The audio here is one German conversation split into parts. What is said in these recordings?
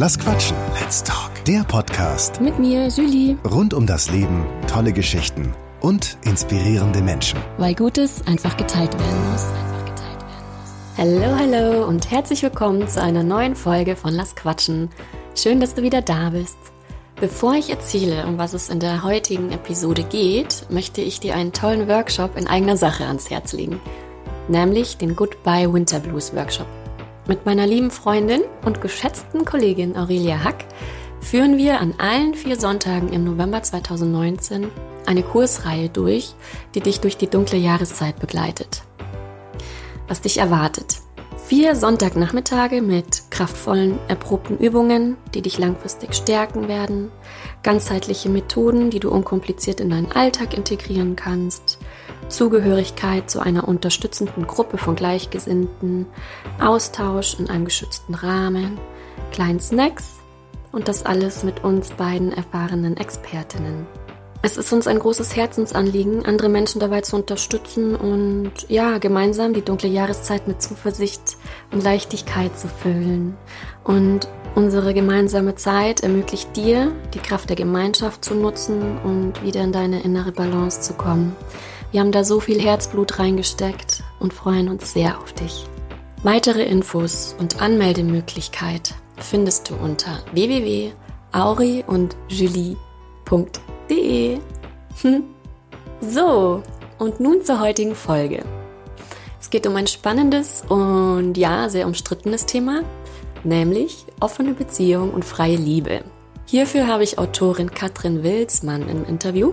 Lass quatschen. Let's talk. Der Podcast Mit mir, Julie. rund um das Leben, tolle Geschichten und inspirierende Menschen. Weil Gutes einfach geteilt werden muss. Hallo, hallo und herzlich willkommen zu einer neuen Folge von Lass Quatschen. Schön, dass du wieder da bist. Bevor ich erzähle, um was es in der heutigen Episode geht, möchte ich dir einen tollen Workshop in eigener Sache ans Herz legen. Nämlich den Goodbye Winter Blues Workshop. Mit meiner lieben Freundin und geschätzten Kollegin Aurelia Hack führen wir an allen vier Sonntagen im November 2019 eine Kursreihe durch, die dich durch die dunkle Jahreszeit begleitet. Was dich erwartet. Vier Sonntagnachmittage mit kraftvollen, erprobten Übungen, die dich langfristig stärken werden, ganzheitliche Methoden, die du unkompliziert in deinen Alltag integrieren kannst, Zugehörigkeit zu einer unterstützenden Gruppe von Gleichgesinnten, Austausch in einem geschützten Rahmen, kleinen Snacks und das alles mit uns beiden erfahrenen Expertinnen. Es ist uns ein großes Herzensanliegen, andere Menschen dabei zu unterstützen und ja, gemeinsam die dunkle Jahreszeit mit Zuversicht und Leichtigkeit zu füllen. Und unsere gemeinsame Zeit ermöglicht dir, die Kraft der Gemeinschaft zu nutzen und wieder in deine innere Balance zu kommen. Wir haben da so viel Herzblut reingesteckt und freuen uns sehr auf dich. Weitere Infos und Anmeldemöglichkeit findest du unter www.auri und julie.de. Hm. So, und nun zur heutigen Folge. Es geht um ein spannendes und ja, sehr umstrittenes Thema, nämlich offene Beziehung und freie Liebe. Hierfür habe ich Autorin Katrin Wilsmann im Interview.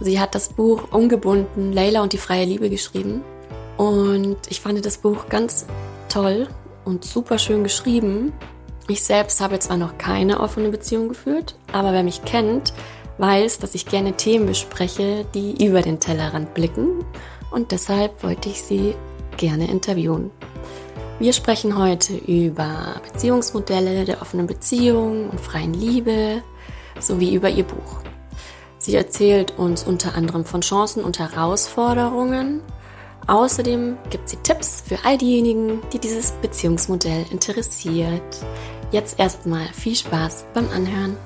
Sie hat das Buch Ungebunden, Leila und die freie Liebe geschrieben. Und ich fand das Buch ganz toll und super schön geschrieben. Ich selbst habe zwar noch keine offene Beziehung geführt, aber wer mich kennt, weiß, dass ich gerne Themen bespreche, die über den Tellerrand blicken. Und deshalb wollte ich sie gerne interviewen. Wir sprechen heute über Beziehungsmodelle der offenen Beziehung und freien Liebe sowie über ihr Buch. Sie erzählt uns unter anderem von Chancen und Herausforderungen. Außerdem gibt sie Tipps für all diejenigen, die dieses Beziehungsmodell interessiert. Jetzt erstmal viel Spaß beim Anhören.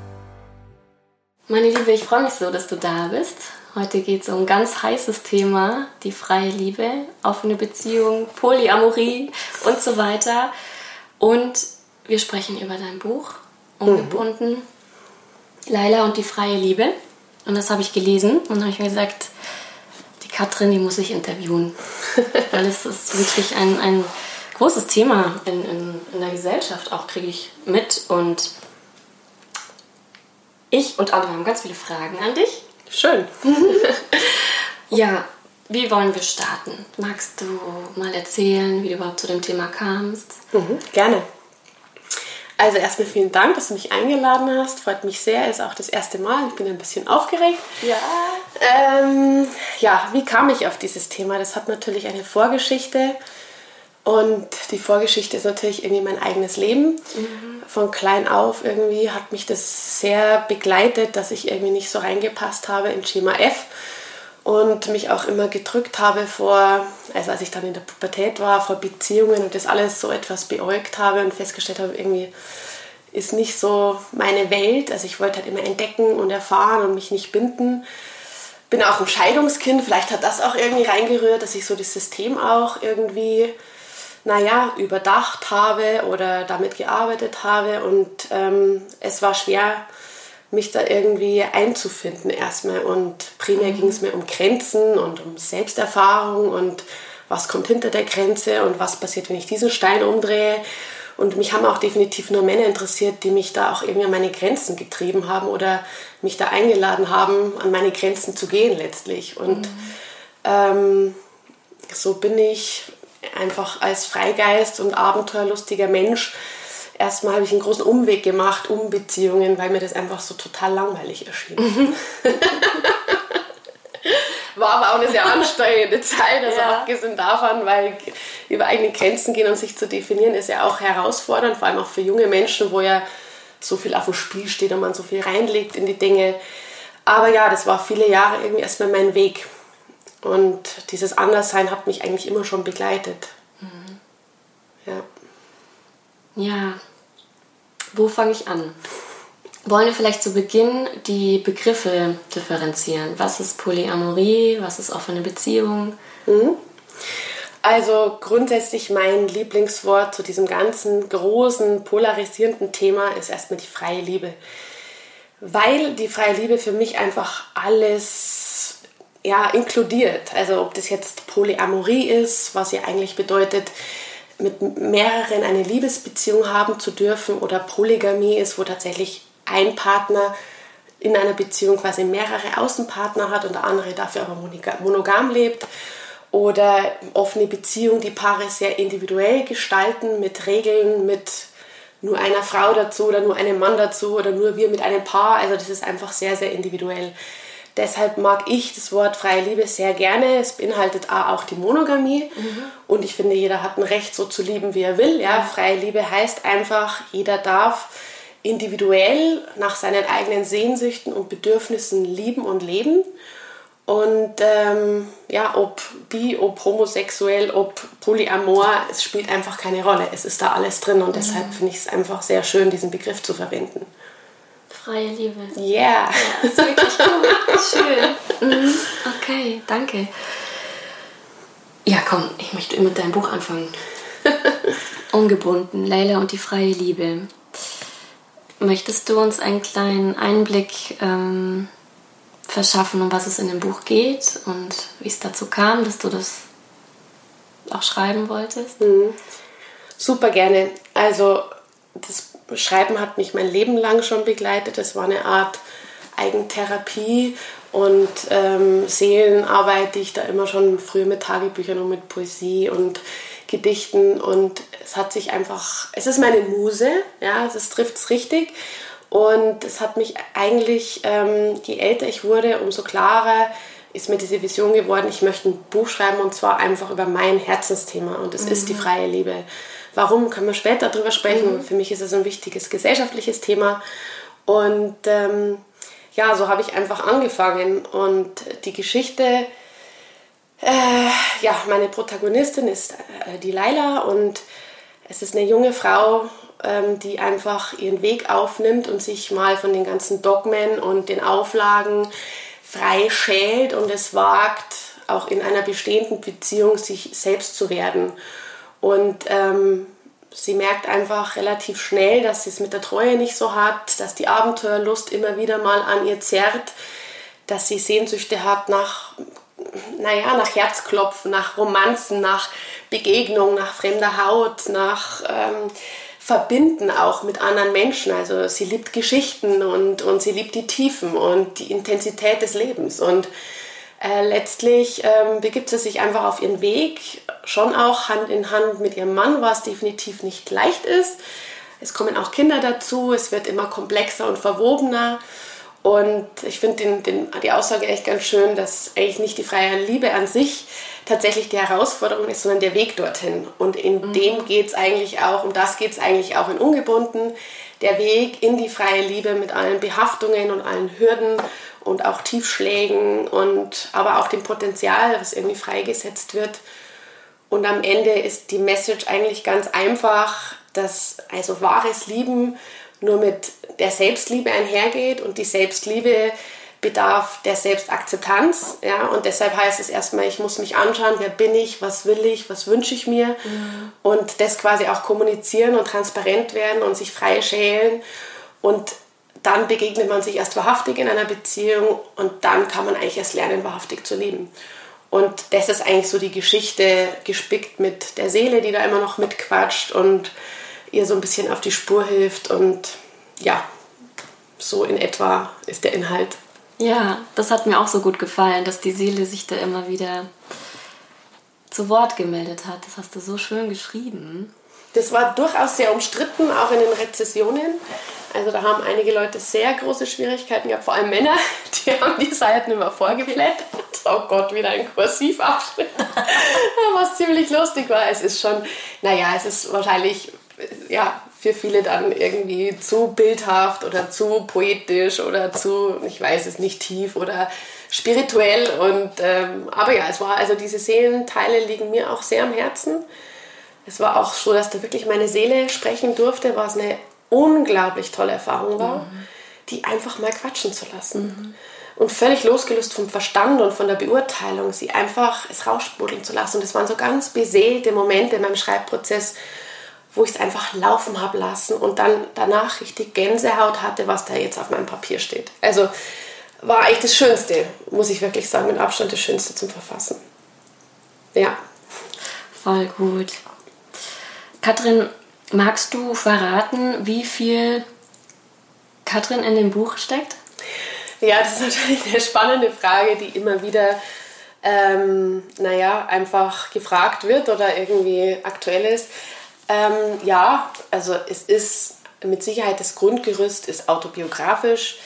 Meine Liebe, ich freue mich so, dass du da bist. Heute geht es um ein ganz heißes Thema, die freie Liebe, offene Beziehung, Polyamorie und so weiter. Und wir sprechen über dein Buch, Ungebunden, mhm. Laila und die freie Liebe. Und das habe ich gelesen und habe ich mir gesagt, die Katrin, die muss ich interviewen. Weil es ist wirklich ein, ein großes Thema in, in, in der Gesellschaft, auch kriege ich mit. Und ich und andere haben ganz viele Fragen an dich. Schön. ja, wie wollen wir starten? Magst du mal erzählen, wie du überhaupt zu dem Thema kamst? Mhm, gerne. Also erstmal vielen Dank, dass du mich eingeladen hast. Freut mich sehr. Ist auch das erste Mal. Ich bin ein bisschen aufgeregt. Ja. Ähm, ja, wie kam ich auf dieses Thema? Das hat natürlich eine Vorgeschichte. Und die Vorgeschichte ist natürlich irgendwie mein eigenes Leben. Mhm. Von klein auf irgendwie hat mich das sehr begleitet, dass ich irgendwie nicht so reingepasst habe in Schema F und mich auch immer gedrückt habe vor, also als ich dann in der Pubertät war, vor Beziehungen und das alles so etwas beäugt habe und festgestellt habe, irgendwie ist nicht so meine Welt. Also ich wollte halt immer entdecken und erfahren und mich nicht binden. Bin auch ein Scheidungskind, vielleicht hat das auch irgendwie reingerührt, dass ich so das System auch irgendwie, naja, überdacht habe oder damit gearbeitet habe und ähm, es war schwer, mich da irgendwie einzufinden erstmal. Und primär mhm. ging es mir um Grenzen und um Selbsterfahrung und was kommt hinter der Grenze und was passiert, wenn ich diesen Stein umdrehe. Und mich haben auch definitiv nur Männer interessiert, die mich da auch irgendwie an meine Grenzen getrieben haben oder mich da eingeladen haben, an meine Grenzen zu gehen letztlich. Und mhm. ähm, so bin ich einfach als Freigeist und abenteuerlustiger Mensch erstmal habe ich einen großen Umweg gemacht um Beziehungen, weil mir das einfach so total langweilig erschien. Mhm. War aber auch eine sehr anstrengende Zeit, also ja. abgesehen davon, weil über eigene Grenzen gehen und sich zu definieren, ist ja auch herausfordernd, vor allem auch für junge Menschen, wo ja so viel auf dem Spiel steht und man so viel reinlegt in die Dinge. Aber ja, das war viele Jahre irgendwie erstmal mein Weg. Und dieses Anderssein hat mich eigentlich immer schon begleitet. Mhm. Ja. Ja, wo fange ich an? Wollen wir vielleicht zu Beginn die Begriffe differenzieren? Was ist Polyamorie? Was ist offene Beziehung? Mhm. Also grundsätzlich mein Lieblingswort zu diesem ganzen großen, polarisierenden Thema ist erstmal die freie Liebe. Weil die freie Liebe für mich einfach alles ja, inkludiert. Also ob das jetzt Polyamorie ist, was ja eigentlich bedeutet, mit mehreren eine Liebesbeziehung haben zu dürfen oder Polygamie ist, wo tatsächlich ein Partner in einer Beziehung quasi mehrere Außenpartner hat und der andere dafür aber monogam lebt. Oder offene Beziehung, die Paare sehr individuell gestalten mit Regeln, mit nur einer Frau dazu oder nur einem Mann dazu oder nur wir mit einem Paar. Also das ist einfach sehr, sehr individuell. Deshalb mag ich das Wort freie Liebe sehr gerne. Es beinhaltet auch die Monogamie. Mhm. Und ich finde, jeder hat ein Recht, so zu lieben, wie er will. Ja, freie Liebe heißt einfach, jeder darf individuell nach seinen eigenen Sehnsüchten und Bedürfnissen lieben und leben. Und ähm, ja, ob bi, ob homosexuell, ob polyamor, es spielt einfach keine Rolle. Es ist da alles drin und deshalb mhm. finde ich es einfach sehr schön, diesen Begriff zu verwenden. Freie Liebe. Yeah. Ja, ist wirklich gut. Schön. Mhm. Okay, danke. Ja, komm, ich möchte mit deinem Buch anfangen. Ungebunden, Leila und die freie Liebe. Möchtest du uns einen kleinen Einblick ähm, verschaffen, um was es in dem Buch geht und wie es dazu kam, dass du das auch schreiben wolltest? Mhm. Super gerne. Also das Schreiben hat mich mein Leben lang schon begleitet. Es war eine Art Eigentherapie und ähm, Seelenarbeit, die ich da immer schon früher mit Tagebüchern und mit Poesie und Gedichten und es hat sich einfach, es ist meine Muse, ja, das trifft es richtig und es hat mich eigentlich, ähm, je älter ich wurde, umso klarer ist mir diese Vision geworden, ich möchte ein Buch schreiben und zwar einfach über mein Herzensthema und es mhm. ist die mhm. freie Liebe. Warum, können wir später darüber sprechen. Mhm. Für mich ist es ein wichtiges gesellschaftliches Thema und ähm, ja, so habe ich einfach angefangen und die Geschichte äh, ja, meine Protagonistin ist äh, die Laila und es ist eine junge Frau, ähm, die einfach ihren Weg aufnimmt und sich mal von den ganzen Dogmen und den Auflagen frei schält und es wagt, auch in einer bestehenden Beziehung sich selbst zu werden. Und ähm, sie merkt einfach relativ schnell, dass sie es mit der Treue nicht so hat, dass die Abenteuerlust immer wieder mal an ihr zerrt, dass sie Sehnsüchte hat nach naja, nach Herzklopfen, nach Romanzen, nach Begegnung, nach fremder Haut, nach ähm, Verbinden auch mit anderen Menschen. Also sie liebt Geschichten und, und sie liebt die Tiefen und die Intensität des Lebens. Und äh, letztlich ähm, begibt sie sich einfach auf ihren Weg, schon auch Hand in Hand mit ihrem Mann, was definitiv nicht leicht ist. Es kommen auch Kinder dazu, es wird immer komplexer und verwobener. Und ich finde den, den, die Aussage echt ganz schön, dass eigentlich nicht die freie Liebe an sich tatsächlich die Herausforderung ist, sondern der Weg dorthin. Und in mhm. dem geht es eigentlich auch, um das geht es eigentlich auch in Ungebunden, der Weg in die freie Liebe mit allen Behaftungen und allen Hürden und auch Tiefschlägen und aber auch dem Potenzial, was irgendwie freigesetzt wird. Und am Ende ist die Message eigentlich ganz einfach, dass also wahres Lieben nur mit der Selbstliebe einhergeht und die Selbstliebe bedarf der Selbstakzeptanz. Ja? Und deshalb heißt es erstmal, ich muss mich anschauen, wer bin ich, was will ich, was wünsche ich mir mhm. und das quasi auch kommunizieren und transparent werden und sich frei schälen. Und dann begegnet man sich erst wahrhaftig in einer Beziehung und dann kann man eigentlich erst lernen, wahrhaftig zu leben. Und das ist eigentlich so die Geschichte gespickt mit der Seele, die da immer noch mitquatscht und ihr so ein bisschen auf die Spur hilft und ja, so in etwa ist der Inhalt. Ja, das hat mir auch so gut gefallen, dass die Seele sich da immer wieder zu Wort gemeldet hat. Das hast du so schön geschrieben. Das war durchaus sehr umstritten, auch in den Rezessionen. Also da haben einige Leute sehr große Schwierigkeiten gehabt, vor allem Männer, die haben die Seiten immer vorgeblättert. Oh Gott, wieder ein Kursivabschnitt. Was ziemlich lustig war. Es ist schon, naja, es ist wahrscheinlich ja, für viele dann irgendwie zu bildhaft oder zu poetisch oder zu, ich weiß es nicht, tief oder spirituell. Und, ähm, aber ja, es war also diese Seelenteile liegen mir auch sehr am Herzen. Es war auch so, dass da wirklich meine Seele sprechen durfte, was eine unglaublich tolle Erfahrung war, mhm. die einfach mal quatschen zu lassen. Mhm. Und völlig losgelöst vom Verstand und von der Beurteilung, sie einfach es raussprudeln zu lassen. Und das waren so ganz beseelte Momente in meinem Schreibprozess, wo ich es einfach laufen habe lassen und dann danach richtig Gänsehaut hatte, was da jetzt auf meinem Papier steht. Also war eigentlich das Schönste, muss ich wirklich sagen, mit Abstand das Schönste zum Verfassen. Ja. Voll gut. Katrin, magst du verraten, wie viel Katrin in dem Buch steckt? Ja, das ist natürlich eine spannende Frage, die immer wieder, ähm, naja, einfach gefragt wird oder irgendwie aktuell ist. Ähm, ja, also es ist mit Sicherheit das Grundgerüst ist autobiografisch,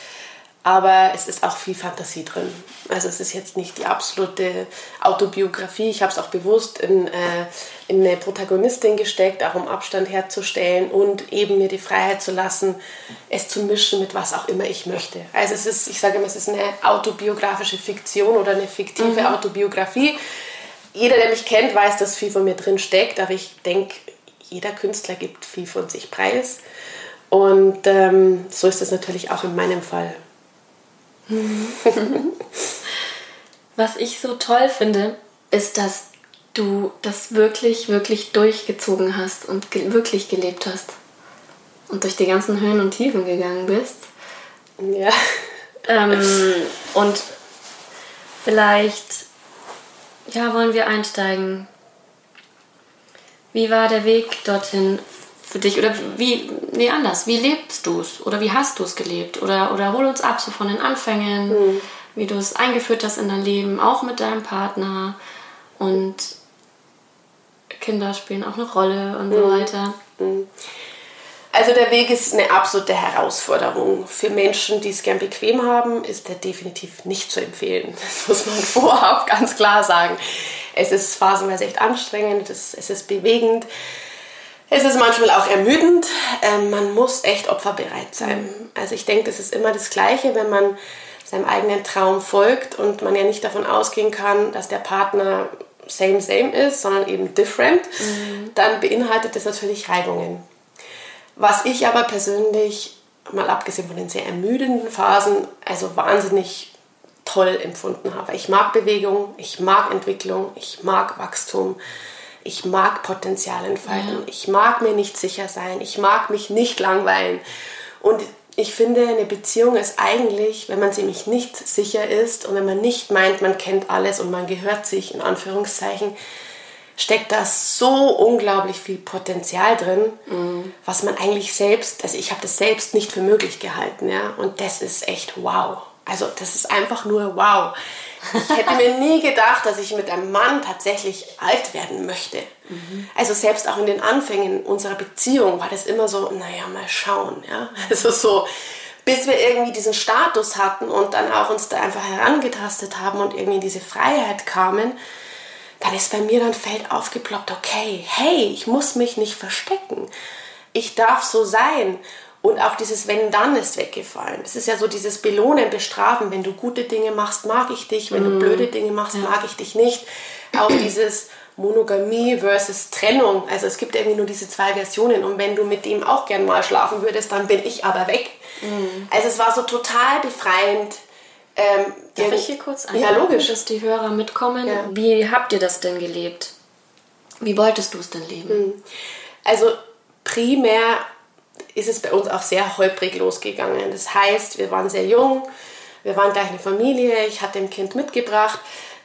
aber es ist auch viel Fantasie drin. Also es ist jetzt nicht die absolute Autobiografie. Ich habe es auch bewusst in, äh, in eine Protagonistin gesteckt, auch um Abstand herzustellen und eben mir die Freiheit zu lassen, es zu mischen mit was auch immer ich möchte. Also es ist, ich sage immer, es ist eine autobiografische Fiktion oder eine fiktive mhm. Autobiografie. Jeder, der mich kennt, weiß, dass viel von mir drin steckt, aber ich denke, jeder Künstler gibt viel von sich preis. Und ähm, so ist es natürlich auch in meinem Fall. Was ich so toll finde, ist, dass du das wirklich, wirklich durchgezogen hast und ge wirklich gelebt hast. Und durch die ganzen Höhen und Tiefen gegangen bist. Ja. Ähm, und vielleicht, ja, wollen wir einsteigen wie war der Weg dorthin für dich? Oder wie, nee, anders, wie lebst du es? Oder wie hast du es gelebt? Oder, oder hol uns ab so von den Anfängen, mhm. wie du es eingeführt hast in dein Leben, auch mit deinem Partner. Und Kinder spielen auch eine Rolle und mhm. so weiter. Mhm. Also der Weg ist eine absolute Herausforderung. Für Menschen, die es gern bequem haben, ist der definitiv nicht zu empfehlen. Das muss man vorab ganz klar sagen. Es ist phasenweise echt anstrengend, es, ist bewegend. Es ist manchmal auch ermüdend. Ähm, man muss echt opferbereit sein. Also ich denke, das ist immer das Gleiche, wenn man seinem eigenen Traum folgt und man ja nicht davon ausgehen kann, dass der Partner same, same ist, sondern eben different, mhm. dann beinhaltet das natürlich Reibungen. Was ich aber persönlich, mal abgesehen von den sehr ermüdenden Phasen, also wahnsinnig toll empfunden habe. Ich mag Bewegung, ich mag Entwicklung, ich mag Wachstum, ich mag Potenzialentfaltung, ja. ich mag mir nicht sicher sein, ich mag mich nicht langweilen. Und ich finde, eine Beziehung ist eigentlich, wenn man nämlich nicht sicher ist und wenn man nicht meint, man kennt alles und man gehört sich, in Anführungszeichen, steckt da so unglaublich viel Potenzial drin, mhm. was man eigentlich selbst, also ich habe das selbst nicht für möglich gehalten, ja, und das ist echt wow. Also das ist einfach nur wow. Ich hätte mir nie gedacht, dass ich mit einem Mann tatsächlich alt werden möchte. Mhm. Also selbst auch in den Anfängen unserer Beziehung war das immer so, naja, mal schauen, ja. Also so, bis wir irgendwie diesen Status hatten und dann auch uns da einfach herangetastet haben und irgendwie in diese Freiheit kamen, dann ist bei mir dann Feld aufgeploppt, okay, hey, ich muss mich nicht verstecken. Ich darf so sein. Und auch dieses Wenn dann ist weggefallen. Es ist ja so dieses Belohnen, Bestrafen. Wenn du gute Dinge machst, mag ich dich. Wenn du mm. blöde Dinge machst, mag ich dich nicht. Auch dieses Monogamie versus Trennung. Also es gibt irgendwie nur diese zwei Versionen. Und wenn du mit dem auch gern mal schlafen würdest, dann bin ich aber weg. Mhm. Also es war so total befreiend, ähm, Darf ich hier kurz ein? Ja, logisch. Dass die Hörer mitkommen. Ja. Wie habt ihr das denn gelebt? Wie wolltest du es denn leben? Hm. Also primär ist es bei uns auch sehr holprig losgegangen. Das heißt, wir waren sehr jung, wir waren gleich eine Familie, ich hatte ein Kind mitgebracht.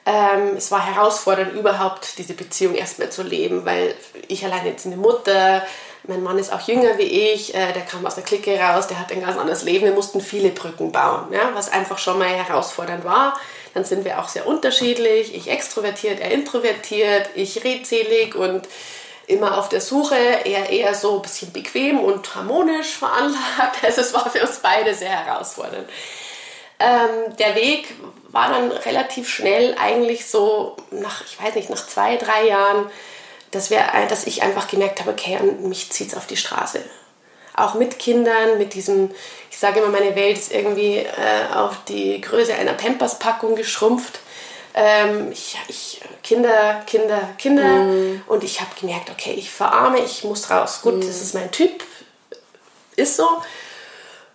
Ähm, es war herausfordernd, überhaupt diese Beziehung erstmal zu leben, weil ich alleine jetzt eine Mutter, mein Mann ist auch jünger wie ich, äh, der kam aus der Clique raus, der hat ein ganz anderes Leben. Wir mussten viele Brücken bauen, ja, was einfach schon mal herausfordernd war. Dann sind wir auch sehr unterschiedlich. Ich extrovertiert, er introvertiert, ich redselig und immer auf der Suche, er eher so ein bisschen bequem und harmonisch veranlagt. Also es war für uns beide sehr herausfordernd. Ähm, der Weg war dann relativ schnell eigentlich so nach, ich weiß nicht, nach zwei, drei Jahren dass, wir, dass ich einfach gemerkt habe, okay, mich zieht es auf die Straße. Auch mit Kindern, mit diesem, ich sage immer, meine Welt ist irgendwie äh, auf die Größe einer Pampers-Packung geschrumpft. Ähm, ich, ich, Kinder, Kinder, Kinder. Mm. Und ich habe gemerkt, okay, ich verarme, ich muss raus. Gut, mm. das ist mein Typ. ist so.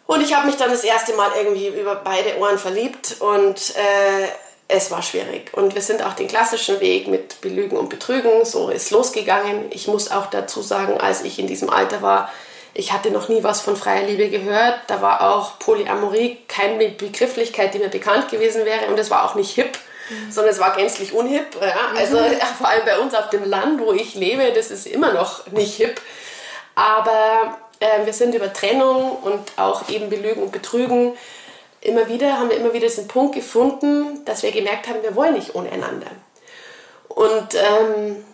Und ich habe mich dann das erste Mal irgendwie über beide Ohren verliebt und äh, es war schwierig. Und wir sind auch den klassischen Weg mit Belügen und Betrügen, so ist losgegangen. Ich muss auch dazu sagen, als ich in diesem Alter war, ich hatte noch nie was von freier Liebe gehört. Da war auch Polyamorie keine Begrifflichkeit, die mir bekannt gewesen wäre. Und es war auch nicht hip, mhm. sondern es war gänzlich unhip. Ja? Also mhm. vor allem bei uns auf dem Land, wo ich lebe, das ist immer noch nicht hip. Aber äh, wir sind über Trennung und auch eben Belügen und Betrügen immer wieder, haben wir immer wieder diesen Punkt gefunden, dass wir gemerkt haben, wir wollen nicht ohne einander. Und ähm,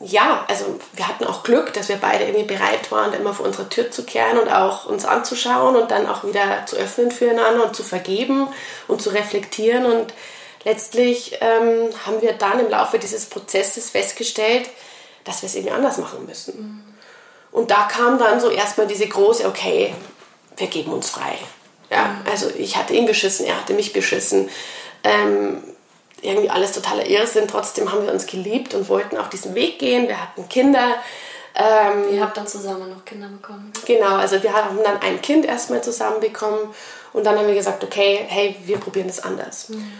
ja, also wir hatten auch Glück, dass wir beide irgendwie bereit waren, immer vor unserer Tür zu kehren und auch uns anzuschauen und dann auch wieder zu öffnen füreinander und zu vergeben und zu reflektieren. Und letztlich ähm, haben wir dann im Laufe dieses Prozesses festgestellt, dass wir es irgendwie anders machen müssen. Mhm. Und da kam dann so erstmal diese große, okay, wir geben uns frei. Ja, also ich hatte ihn beschissen, er hatte mich beschissen. Ähm, irgendwie alles totaler Irrsinn. Trotzdem haben wir uns geliebt und wollten auf diesen Weg gehen. Wir hatten Kinder. Ähm, Ihr habt dann zusammen noch Kinder bekommen? Genau, also wir haben dann ein Kind erstmal zusammen bekommen und dann haben wir gesagt, okay, hey, wir probieren es anders. Mhm.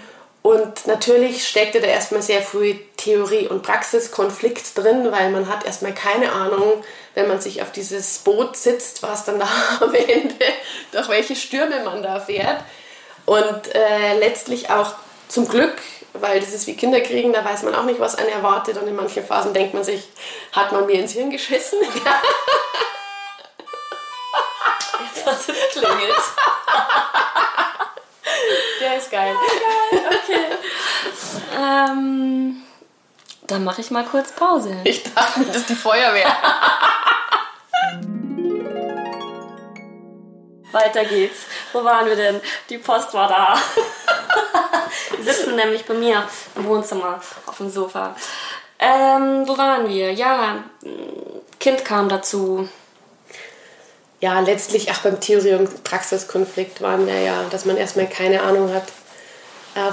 Und natürlich steckte da erstmal sehr früh Theorie und Praxiskonflikt drin, weil man hat erstmal keine Ahnung, wenn man sich auf dieses Boot sitzt, was dann da am Ende, durch welche Stürme man da fährt. Und äh, letztlich auch zum Glück, weil das ist wie Kinder kriegen, da weiß man auch nicht, was einen erwartet. Und in manchen Phasen denkt man sich, hat man mir ins Hirn geschissen? Jetzt was es klingelt. Der ist geil. Okay. Ähm, dann mache ich mal kurz Pause. Ich dachte, das ist die Feuerwehr. Weiter geht's. Wo waren wir denn? Die Post war da. wir sitzen nämlich bei mir im Wohnzimmer auf dem Sofa. Ähm, wo waren wir? Ja, Kind kam dazu. Ja, letztlich auch beim Theorie- und Praxiskonflikt waren wir ja, dass man erstmal keine Ahnung hat,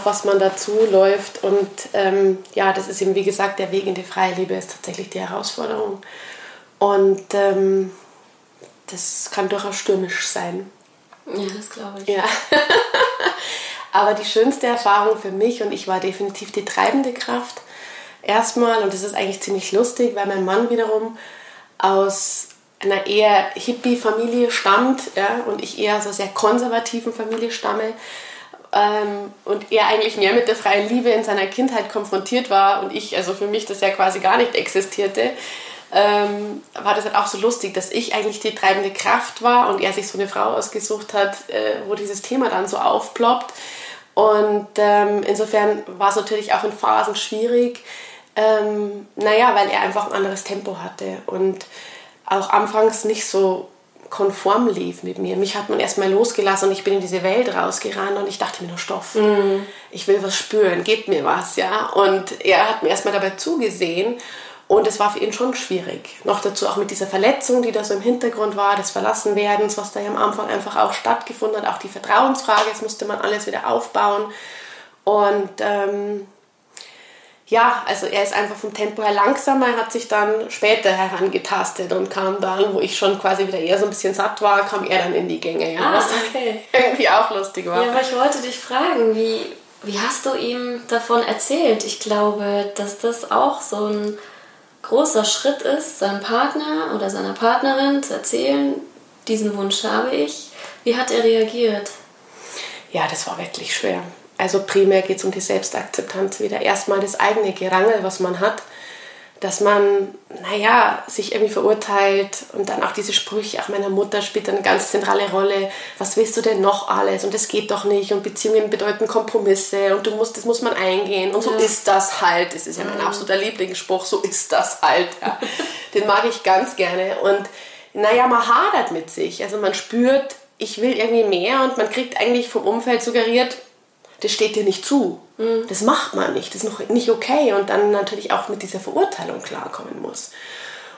was man dazu läuft. Und ähm, ja, das ist eben, wie gesagt, der Weg in die freie Liebe ist tatsächlich die Herausforderung. Und ähm, das kann durchaus stürmisch sein. Ja, das glaube ich. Ja. Aber die schönste Erfahrung für mich, und ich war definitiv die treibende Kraft, erstmal, und das ist eigentlich ziemlich lustig, weil mein Mann wiederum aus einer eher Hippie-Familie stammt ja, und ich eher aus einer sehr konservativen Familie stamme ähm, und er eigentlich mehr mit der freien Liebe in seiner Kindheit konfrontiert war und ich, also für mich das ja quasi gar nicht existierte, ähm, war das halt auch so lustig, dass ich eigentlich die treibende Kraft war und er sich so eine Frau ausgesucht hat, äh, wo dieses Thema dann so aufploppt. Und ähm, insofern war es natürlich auch in Phasen schwierig, ähm, naja, weil er einfach ein anderes Tempo hatte und auch anfangs nicht so konform lief mit mir. Mich hat man erstmal losgelassen und ich bin in diese Welt rausgerannt und ich dachte mir nur Stoff. Mm. Ich will was spüren, gebt mir was, ja. Und er hat mir erstmal dabei zugesehen und es war für ihn schon schwierig. Noch dazu auch mit dieser Verletzung, die da so im Hintergrund war, des Verlassenwerdens, was da ja am Anfang einfach auch stattgefunden hat, auch die Vertrauensfrage, das musste man alles wieder aufbauen. Und ähm, ja, also er ist einfach vom Tempo her langsamer, er hat sich dann später herangetastet und kam dann, wo ich schon quasi wieder eher so ein bisschen satt war, kam er dann in die Gänge. Ja, ah, was okay. irgendwie auch lustig war. Ja, aber ich wollte dich fragen, wie, wie hast du ihm davon erzählt? Ich glaube, dass das auch so ein großer Schritt ist, seinem Partner oder seiner Partnerin zu erzählen, diesen Wunsch habe ich. Wie hat er reagiert? Ja, das war wirklich schwer. Also primär geht es um die Selbstakzeptanz wieder. Erstmal das eigene Gerangel, was man hat, dass man, naja, sich irgendwie verurteilt und dann auch diese Sprüche, auch meiner Mutter spielt eine ganz zentrale Rolle. Was willst du denn noch alles? Und das geht doch nicht. Und Beziehungen bedeuten Kompromisse und du musst, das muss man eingehen. Und so ja. ist das halt. Das ist ja mein absoluter Lieblingsspruch, so ist das halt. Ja. Den mag ich ganz gerne. Und naja, man hadert mit sich. Also man spürt, ich will irgendwie mehr und man kriegt eigentlich vom Umfeld suggeriert, das steht dir nicht zu. Mhm. Das macht man nicht, das ist noch nicht okay. Und dann natürlich auch mit dieser Verurteilung klarkommen muss.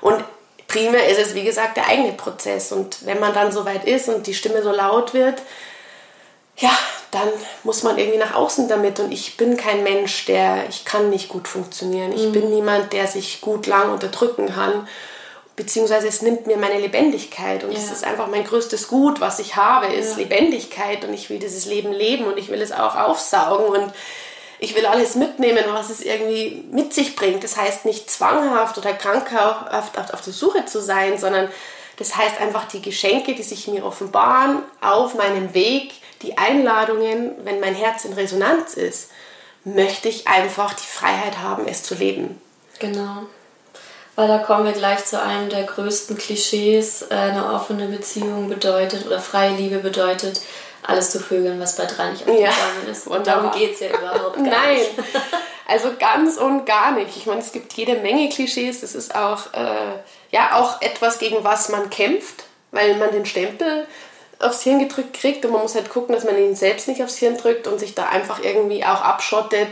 Und primär ist es, wie gesagt, der eigene Prozess. Und wenn man dann so weit ist und die Stimme so laut wird, ja, dann muss man irgendwie nach außen damit. Und ich bin kein Mensch, der, ich kann nicht gut funktionieren. Ich mhm. bin niemand, der sich gut lang unterdrücken kann. Beziehungsweise es nimmt mir meine Lebendigkeit und es Ja. ist einfach mein größtes Gut, was ich habe, ist Ja. Lebendigkeit und ich will dieses Leben leben und ich will es auch aufsaugen und ich will alles mitnehmen, was es irgendwie mit sich bringt. Das heißt nicht zwanghaft oder krankhaft auf, auf der Suche zu sein, sondern das heißt einfach die Geschenke, die sich mir offenbaren auf meinem Weg, die Einladungen, wenn mein Herz in Resonanz ist, möchte ich einfach die Freiheit haben, es zu leben. Genau. Weil da kommen wir gleich zu einem der größten Klischees. Äh, Eine offene Beziehung bedeutet oder freie Liebe bedeutet, alles zu vögeln, was bei drei nicht Ja, aufgegangen ist. Und darum geht es ja überhaupt gar Nein, nicht. also ganz und gar nicht. Ich meine, es gibt jede Menge Klischees. Das ist auch, äh, ja, auch etwas, gegen was man kämpft, weil man den Stempel aufs Hirn gedrückt kriegt und man muss halt gucken, dass man ihn selbst nicht aufs Hirn drückt und sich da einfach irgendwie auch abschottet.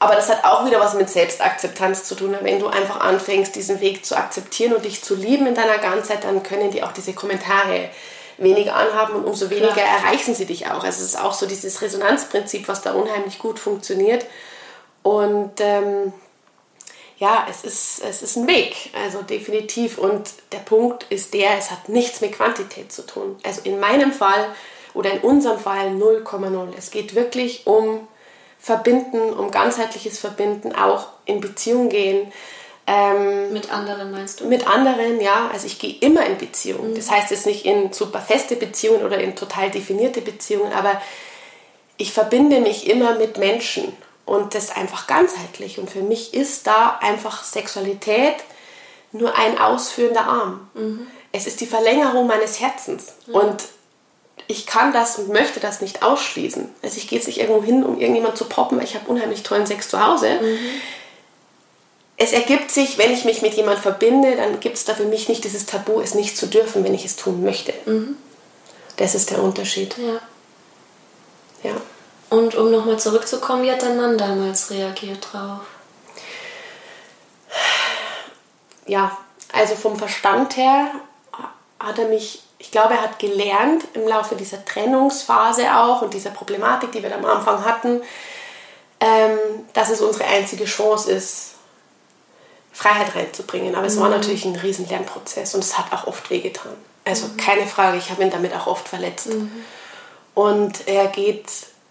Aber das hat auch wieder was mit Selbstakzeptanz zu tun. Wenn du einfach anfängst, diesen Weg zu akzeptieren und dich zu lieben in deiner Ganzheit, dann können die auch diese Kommentare weniger anhaben und umso weniger Klar. erreichen sie dich auch. Also es ist auch so dieses Resonanzprinzip, was da unheimlich gut funktioniert. Und ähm, ja, es ist, es ist ein Weg, also definitiv. Und der Punkt ist der, es hat nichts mit Quantität zu tun. Also in meinem Fall oder in unserem Fall 0,0. Es geht wirklich um Verbinden, um ganzheitliches Verbinden, auch in Beziehung gehen. Ähm, Mit anderen meinst du? mit anderen, ja. Also ich gehe immer in Beziehungen. Das heißt jetzt nicht in super feste Beziehungen oder in total definierte Beziehungen, aber ich verbinde mich immer mit Menschen und das einfach ganzheitlich. Und für mich ist da einfach Sexualität nur ein ausführender Arm. Es ist die Verlängerung meines Herzens. Und ich kann das und möchte das nicht ausschließen. Also ich gehe jetzt nicht irgendwo hin, um irgendjemand zu poppen, weil ich habe unheimlich tollen Sex zu Hause. Es ergibt sich, wenn ich mich mit jemand verbinde, dann gibt es da für mich nicht dieses Tabu, es nicht zu dürfen, wenn ich es tun möchte. Das ist der Unterschied. Ja. Ja. Und um nochmal zurückzukommen, wie hat dein Mann damals reagiert drauf? ja, also vom Verstand her hat er mich, ich glaube, er hat gelernt im Laufe dieser Trennungsphase auch und dieser Problematik, die wir da am Anfang hatten, ähm, dass es unsere einzige Chance ist, Freiheit reinzubringen. Aber es war natürlich ein riesen Lernprozess und es hat auch oft wehgetan. Also keine Frage, ich habe ihn damit auch oft verletzt. Und er geht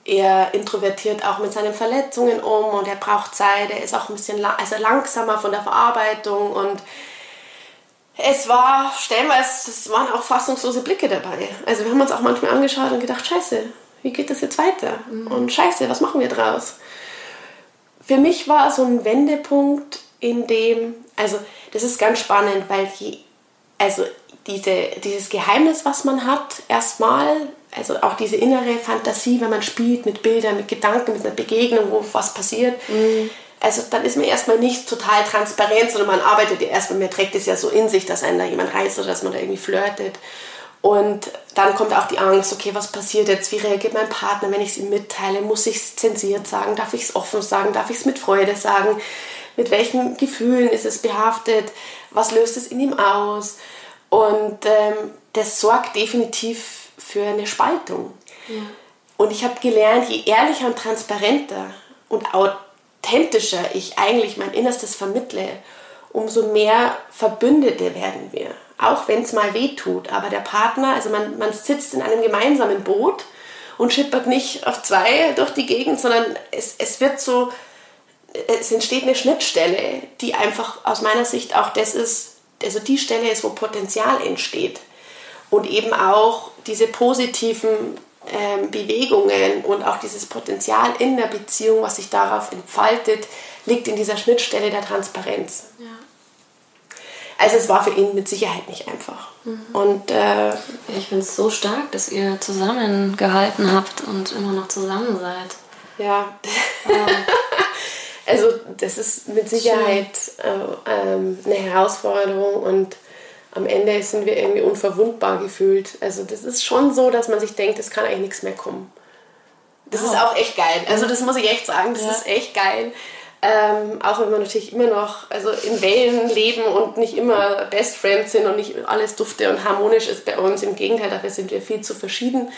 eher introvertiert auch mit seinen Verletzungen um und er braucht Zeit. Er ist auch ein bisschen la also langsamer von der Verarbeitung und es war stellenweise, es waren auch fassungslose Blicke dabei. Also wir haben uns auch manchmal angeschaut und gedacht, scheiße, wie geht das jetzt weiter? Und scheiße, was machen wir draus? Für mich war so ein Wendepunkt, in dem, also das ist ganz spannend, weil je, also diese, dieses Geheimnis, was man hat, erstmal, also auch diese innere Fantasie, wenn man spielt mit Bildern, mit Gedanken, mit einer Begegnung, wo was passiert, also dann ist man erstmal nicht total transparent, sondern man arbeitet ja erstmal, man trägt es ja so in sich, dass einen da jemand reißt oder dass man da irgendwie flirtet. Und dann kommt auch die Angst, okay, was passiert jetzt? Wie reagiert mein Partner, wenn ich es ihm mitteile? Muss ich es zensiert sagen? Darf ich es offen sagen? Darf ich es mit Freude sagen? Mit welchen Gefühlen ist es behaftet? Was löst es in ihm aus? Und ähm, das sorgt definitiv für eine Spaltung. Und ich habe gelernt, je ehrlicher und transparenter und authentischer ich eigentlich mein Innerstes vermittle, umso mehr Verbündete werden wir. Auch wenn es mal weh tut. Aber der Partner, also man, man sitzt in einem gemeinsamen Boot und schippert nicht auf zwei durch die Gegend, sondern es, es wird so, es entsteht eine Schnittstelle, die einfach aus meiner Sicht auch das ist, also die Stelle ist, wo Potenzial entsteht. Und eben auch diese positiven ähm, Bewegungen und auch dieses Potenzial in der Beziehung, was sich darauf entfaltet, liegt in dieser Schnittstelle der Transparenz. Ja. Also es war für ihn mit Sicherheit nicht einfach. Und äh, Ich finde es so stark, dass ihr zusammengehalten habt und immer noch zusammen seid. ja, also das ist mit Sicherheit äh, ähm, eine Herausforderung und am Ende sind wir irgendwie unverwundbar gefühlt. Also das ist schon so, dass man sich denkt, es kann eigentlich nichts mehr kommen. Das ist auch echt geil. Also das muss ich echt sagen, das Ja. ist echt geil. Ähm, auch wenn wir natürlich immer noch also in Wellen leben und nicht immer Best Friends sind und nicht alles dufte und harmonisch ist bei uns. Im Gegenteil, dafür sind wir viel zu verschieden.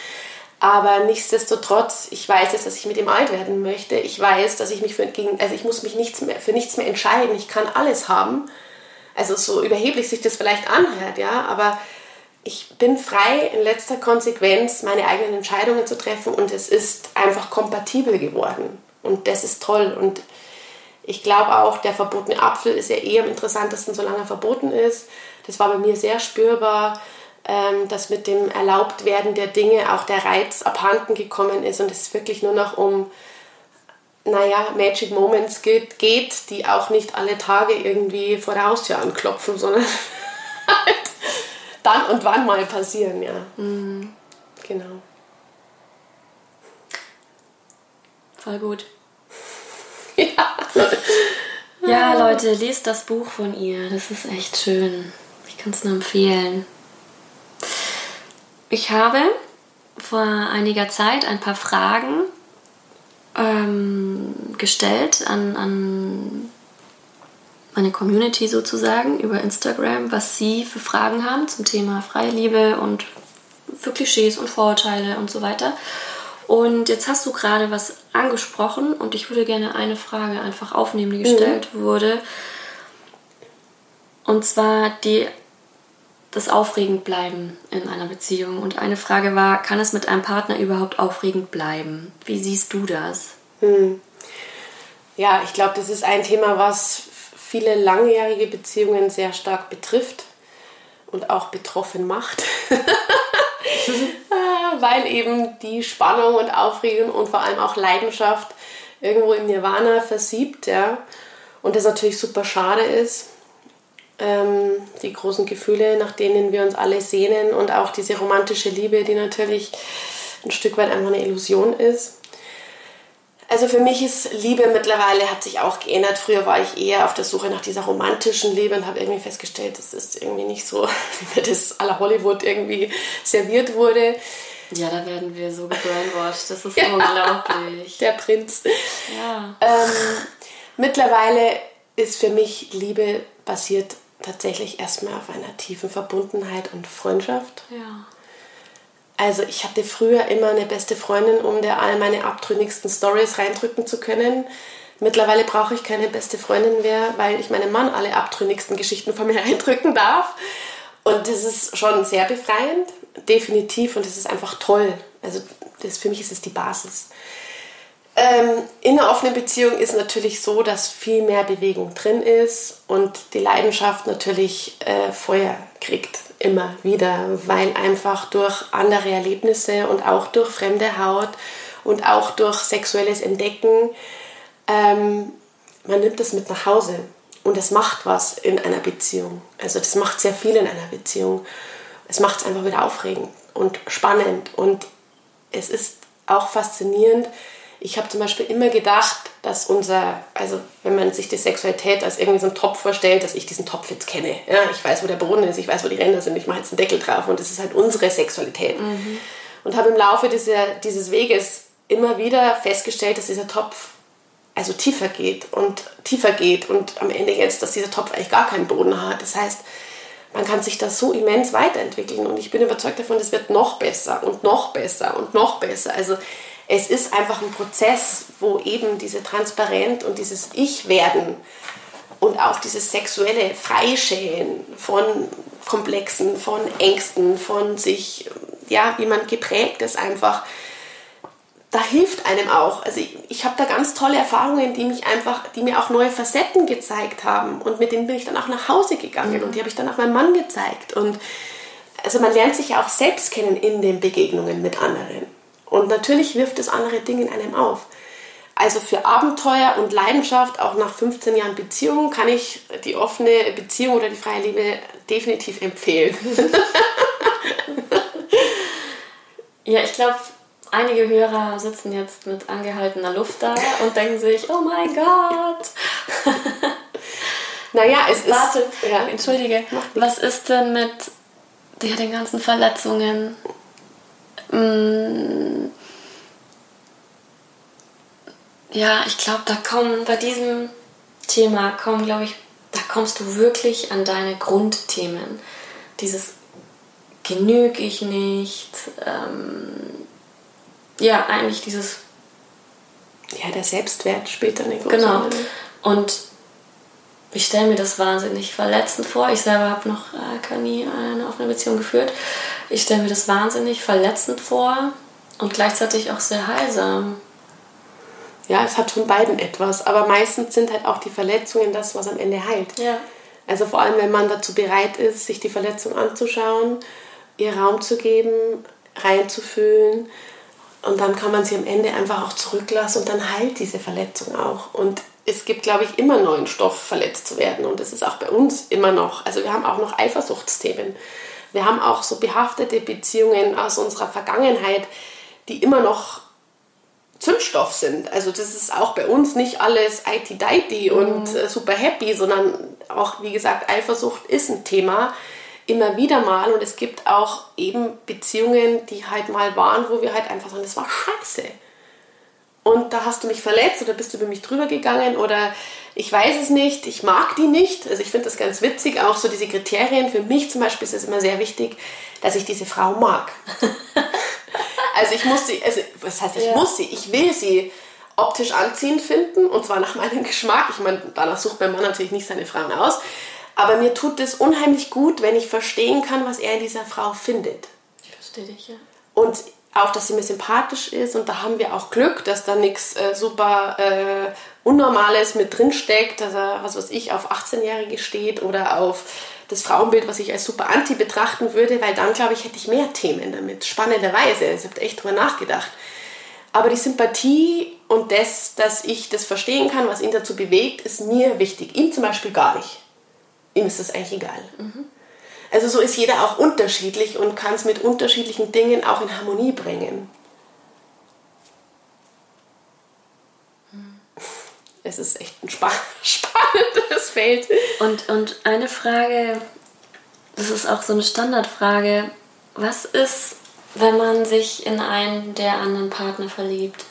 Aber nichtsdestotrotz, ich weiß jetzt, dass ich mit ihm alt werden möchte. Ich weiß, dass ich mich für, gegen, also ich muss mich nichts mehr, für nichts mehr entscheiden. Ich kann alles haben. Also so überheblich sich das vielleicht anhört, ja, aber ich bin frei in letzter Konsequenz meine eigenen Entscheidungen zu treffen und es ist einfach kompatibel geworden. Und das ist toll. Und ich glaube auch, der verbotene Apfel ist ja eher am interessantesten, solange er verboten ist. Das war bei mir sehr spürbar, ähm, dass mit dem Erlaubtwerden der Dinge auch der Reiz abhanden gekommen ist und es wirklich nur noch um, naja, Magic Moments geht, geht, die auch nicht alle Tage irgendwie vor der Haustür anklopfen, sondern halt dann und wann mal passieren, ja. Mhm. Genau. Voll gut. ja. ja, Leute, lest das Buch von ihr. Das ist echt schön. Ich kann es nur empfehlen. Ich habe vor einiger Zeit ein paar Fragen ähm, gestellt an, an meine Community sozusagen über Instagram, was sie für Fragen haben zum Thema Freiliebe und für Klischees und Vorurteile und so weiter. Und jetzt hast du gerade was angesprochen und ich würde gerne eine Frage einfach aufnehmen, die gestellt mhm. wurde. Und zwar die, das aufregend bleiben in einer Beziehung. Und eine Frage war, kann es mit einem Partner überhaupt aufregend bleiben? Wie siehst du das? Mhm. Ja, ich glaube, das ist ein Thema, was viele langjährige Beziehungen sehr stark betrifft und auch betroffen macht. Weil eben die Spannung und Aufregung und vor allem auch Leidenschaft irgendwo im Nirvana versiebt, ja. Und das natürlich super schade ist. Ähm, die großen Gefühle, nach denen wir uns alle sehnen und auch diese romantische Liebe, die natürlich ein Stück weit einfach eine Illusion ist. Also für mich ist Liebe mittlerweile hat sich auch geändert. Früher war ich eher auf der Suche nach dieser romantischen Liebe und habe irgendwie festgestellt, das ist irgendwie nicht so, wie mir das aller Hollywood irgendwie serviert wurde. Ja, da werden wir so gebrainwashed. Das ist ja, unglaublich. Der Prinz. Ja. Ähm, mittlerweile ist für mich Liebe basiert tatsächlich erstmal auf einer tiefen Verbundenheit und Freundschaft. Ja. Also ich hatte früher immer eine beste Freundin, um der all meine abtrünnigsten Stories reindrücken zu können. Mittlerweile brauche ich keine beste Freundin mehr, weil ich meinem Mann alle abtrünnigsten Geschichten von mir reindrücken darf. Und das ist schon sehr befreiend, definitiv. Und das ist einfach toll. Also das, für mich ist es die Basis. Ähm, in einer offenen Beziehung ist natürlich so, dass viel mehr Bewegung drin ist und die Leidenschaft natürlich äh, Feuer kriegt immer wieder, weil einfach durch andere Erlebnisse und auch durch fremde Haut und auch durch sexuelles Entdecken, ähm, man nimmt das mit nach Hause und es macht was in einer Beziehung. Also das macht sehr viel in einer Beziehung. Es macht es einfach wieder aufregend und spannend und es ist auch faszinierend, ich habe zum Beispiel immer gedacht, dass unser, also wenn man sich die Sexualität als irgendwie so einen Topf vorstellt, dass ich diesen Topf jetzt kenne. Ja, ich weiß, wo der Brunnen ist, ich weiß, wo die Ränder sind, ich mache jetzt einen Deckel drauf und das ist halt unsere Sexualität. Mhm. Und habe im Laufe dieser, dieses Weges immer wieder festgestellt, dass dieser Topf also tiefer geht und tiefer geht und am Ende jetzt, dass dieser Topf eigentlich gar keinen Boden hat. Das heißt, man kann sich da so immens weiterentwickeln und ich bin überzeugt davon, das wird noch besser und noch besser und noch besser. Also es ist einfach ein Prozess, wo eben diese Transparenz und dieses Ich-Werden und auch dieses sexuelle Freischälen von Komplexen, von Ängsten, von sich, ja, wie man geprägt ist einfach, da hilft einem auch. Also ich, ich habe da ganz tolle Erfahrungen, die mich einfach, die mir auch neue Facetten gezeigt haben und mit denen bin ich dann auch nach Hause gegangen mhm. und die habe ich dann auch meinem Mann gezeigt und also man lernt sich ja auch selbst kennen in den Begegnungen mit anderen. Und natürlich wirft es andere Dinge in einem auf. Also für Abenteuer und Leidenschaft, auch nach 15 Jahren Beziehung, kann ich die offene Beziehung oder die freie Liebe definitiv empfehlen. ja, ich glaube, einige Hörer sitzen jetzt mit angehaltener Luft da und denken sich, oh mein Gott. naja, es ist... Warte, ja. entschuldige, was ist denn mit ja, den ganzen Verletzungen? Mm. ja, ich glaube, da kommen bei diesem Thema kommen, glaube ich, da kommst du wirklich an deine Grundthemen. Dieses genüge ich nicht, ähm, ja, eigentlich dieses. Ja, der Selbstwert spielt da eine große Genau. Und ich stelle mir das wahnsinnig verletzend vor. Ich selber habe noch äh, nie eine offene Beziehung geführt. Ich stelle mir das wahnsinnig verletzend vor und gleichzeitig auch sehr heilsam. Ja, es hat von beiden etwas, aber meistens sind halt auch die Verletzungen das, was am Ende heilt. Ja. Also vor allem, wenn man dazu bereit ist, sich die Verletzung anzuschauen, ihr Raum zu geben, reinzufühlen und dann kann man sie am Ende einfach auch zurücklassen und dann heilt diese Verletzung auch. Und es gibt, glaube ich, immer neuen Stoff, verletzt zu werden. Und das ist auch bei uns immer noch. Also wir haben auch noch Eifersuchtsthemen. Wir haben auch so behaftete Beziehungen aus unserer Vergangenheit, die immer noch Zündstoff sind. Also das ist auch bei uns nicht alles IT-Deity mhm. und äh, super happy, sondern auch, wie gesagt, Eifersucht ist ein Thema immer wieder mal und es gibt auch eben Beziehungen, die halt mal waren, wo wir halt einfach sagen, das war scheiße und da hast du mich verletzt oder bist du über mich drüber gegangen oder ich weiß es nicht, ich mag die nicht. Also ich finde das ganz witzig, auch so diese Kriterien. Für mich zum Beispiel ist es immer sehr wichtig, dass ich diese Frau mag. also ich muss sie, also was heißt ich ja. muss sie, ich will sie optisch anziehend finden und zwar nach meinem Geschmack. Ich meine, danach sucht mein Mann natürlich nicht seine Frauen aus. Aber mir tut es unheimlich gut, wenn ich verstehen kann, was er in dieser Frau findet. Ich verstehe dich, ja. Und auch, dass sie mir sympathisch ist und da haben wir auch Glück, dass da nichts äh, super äh, Unnormales mit drin steckt, dass er, was weiß ich, auf 18-Jährige steht oder auf das Frauenbild, was ich als super anti betrachten würde, weil dann, glaube ich, hätte ich mehr Themen damit. Spannenderweise. Ich habe echt drüber nachgedacht. Aber die Sympathie und das, dass ich das verstehen kann, was ihn dazu bewegt, ist mir wichtig. Ihm zum Beispiel gar nicht. Ihm ist das eigentlich egal. Mhm. Also so ist jeder auch unterschiedlich und kann es mit unterschiedlichen Dingen auch in Harmonie bringen. Es ist echt ein spannendes Feld. Und, und eine Frage, das ist auch so eine Standardfrage. Was ist, wenn man sich in einen der anderen Partner verliebt?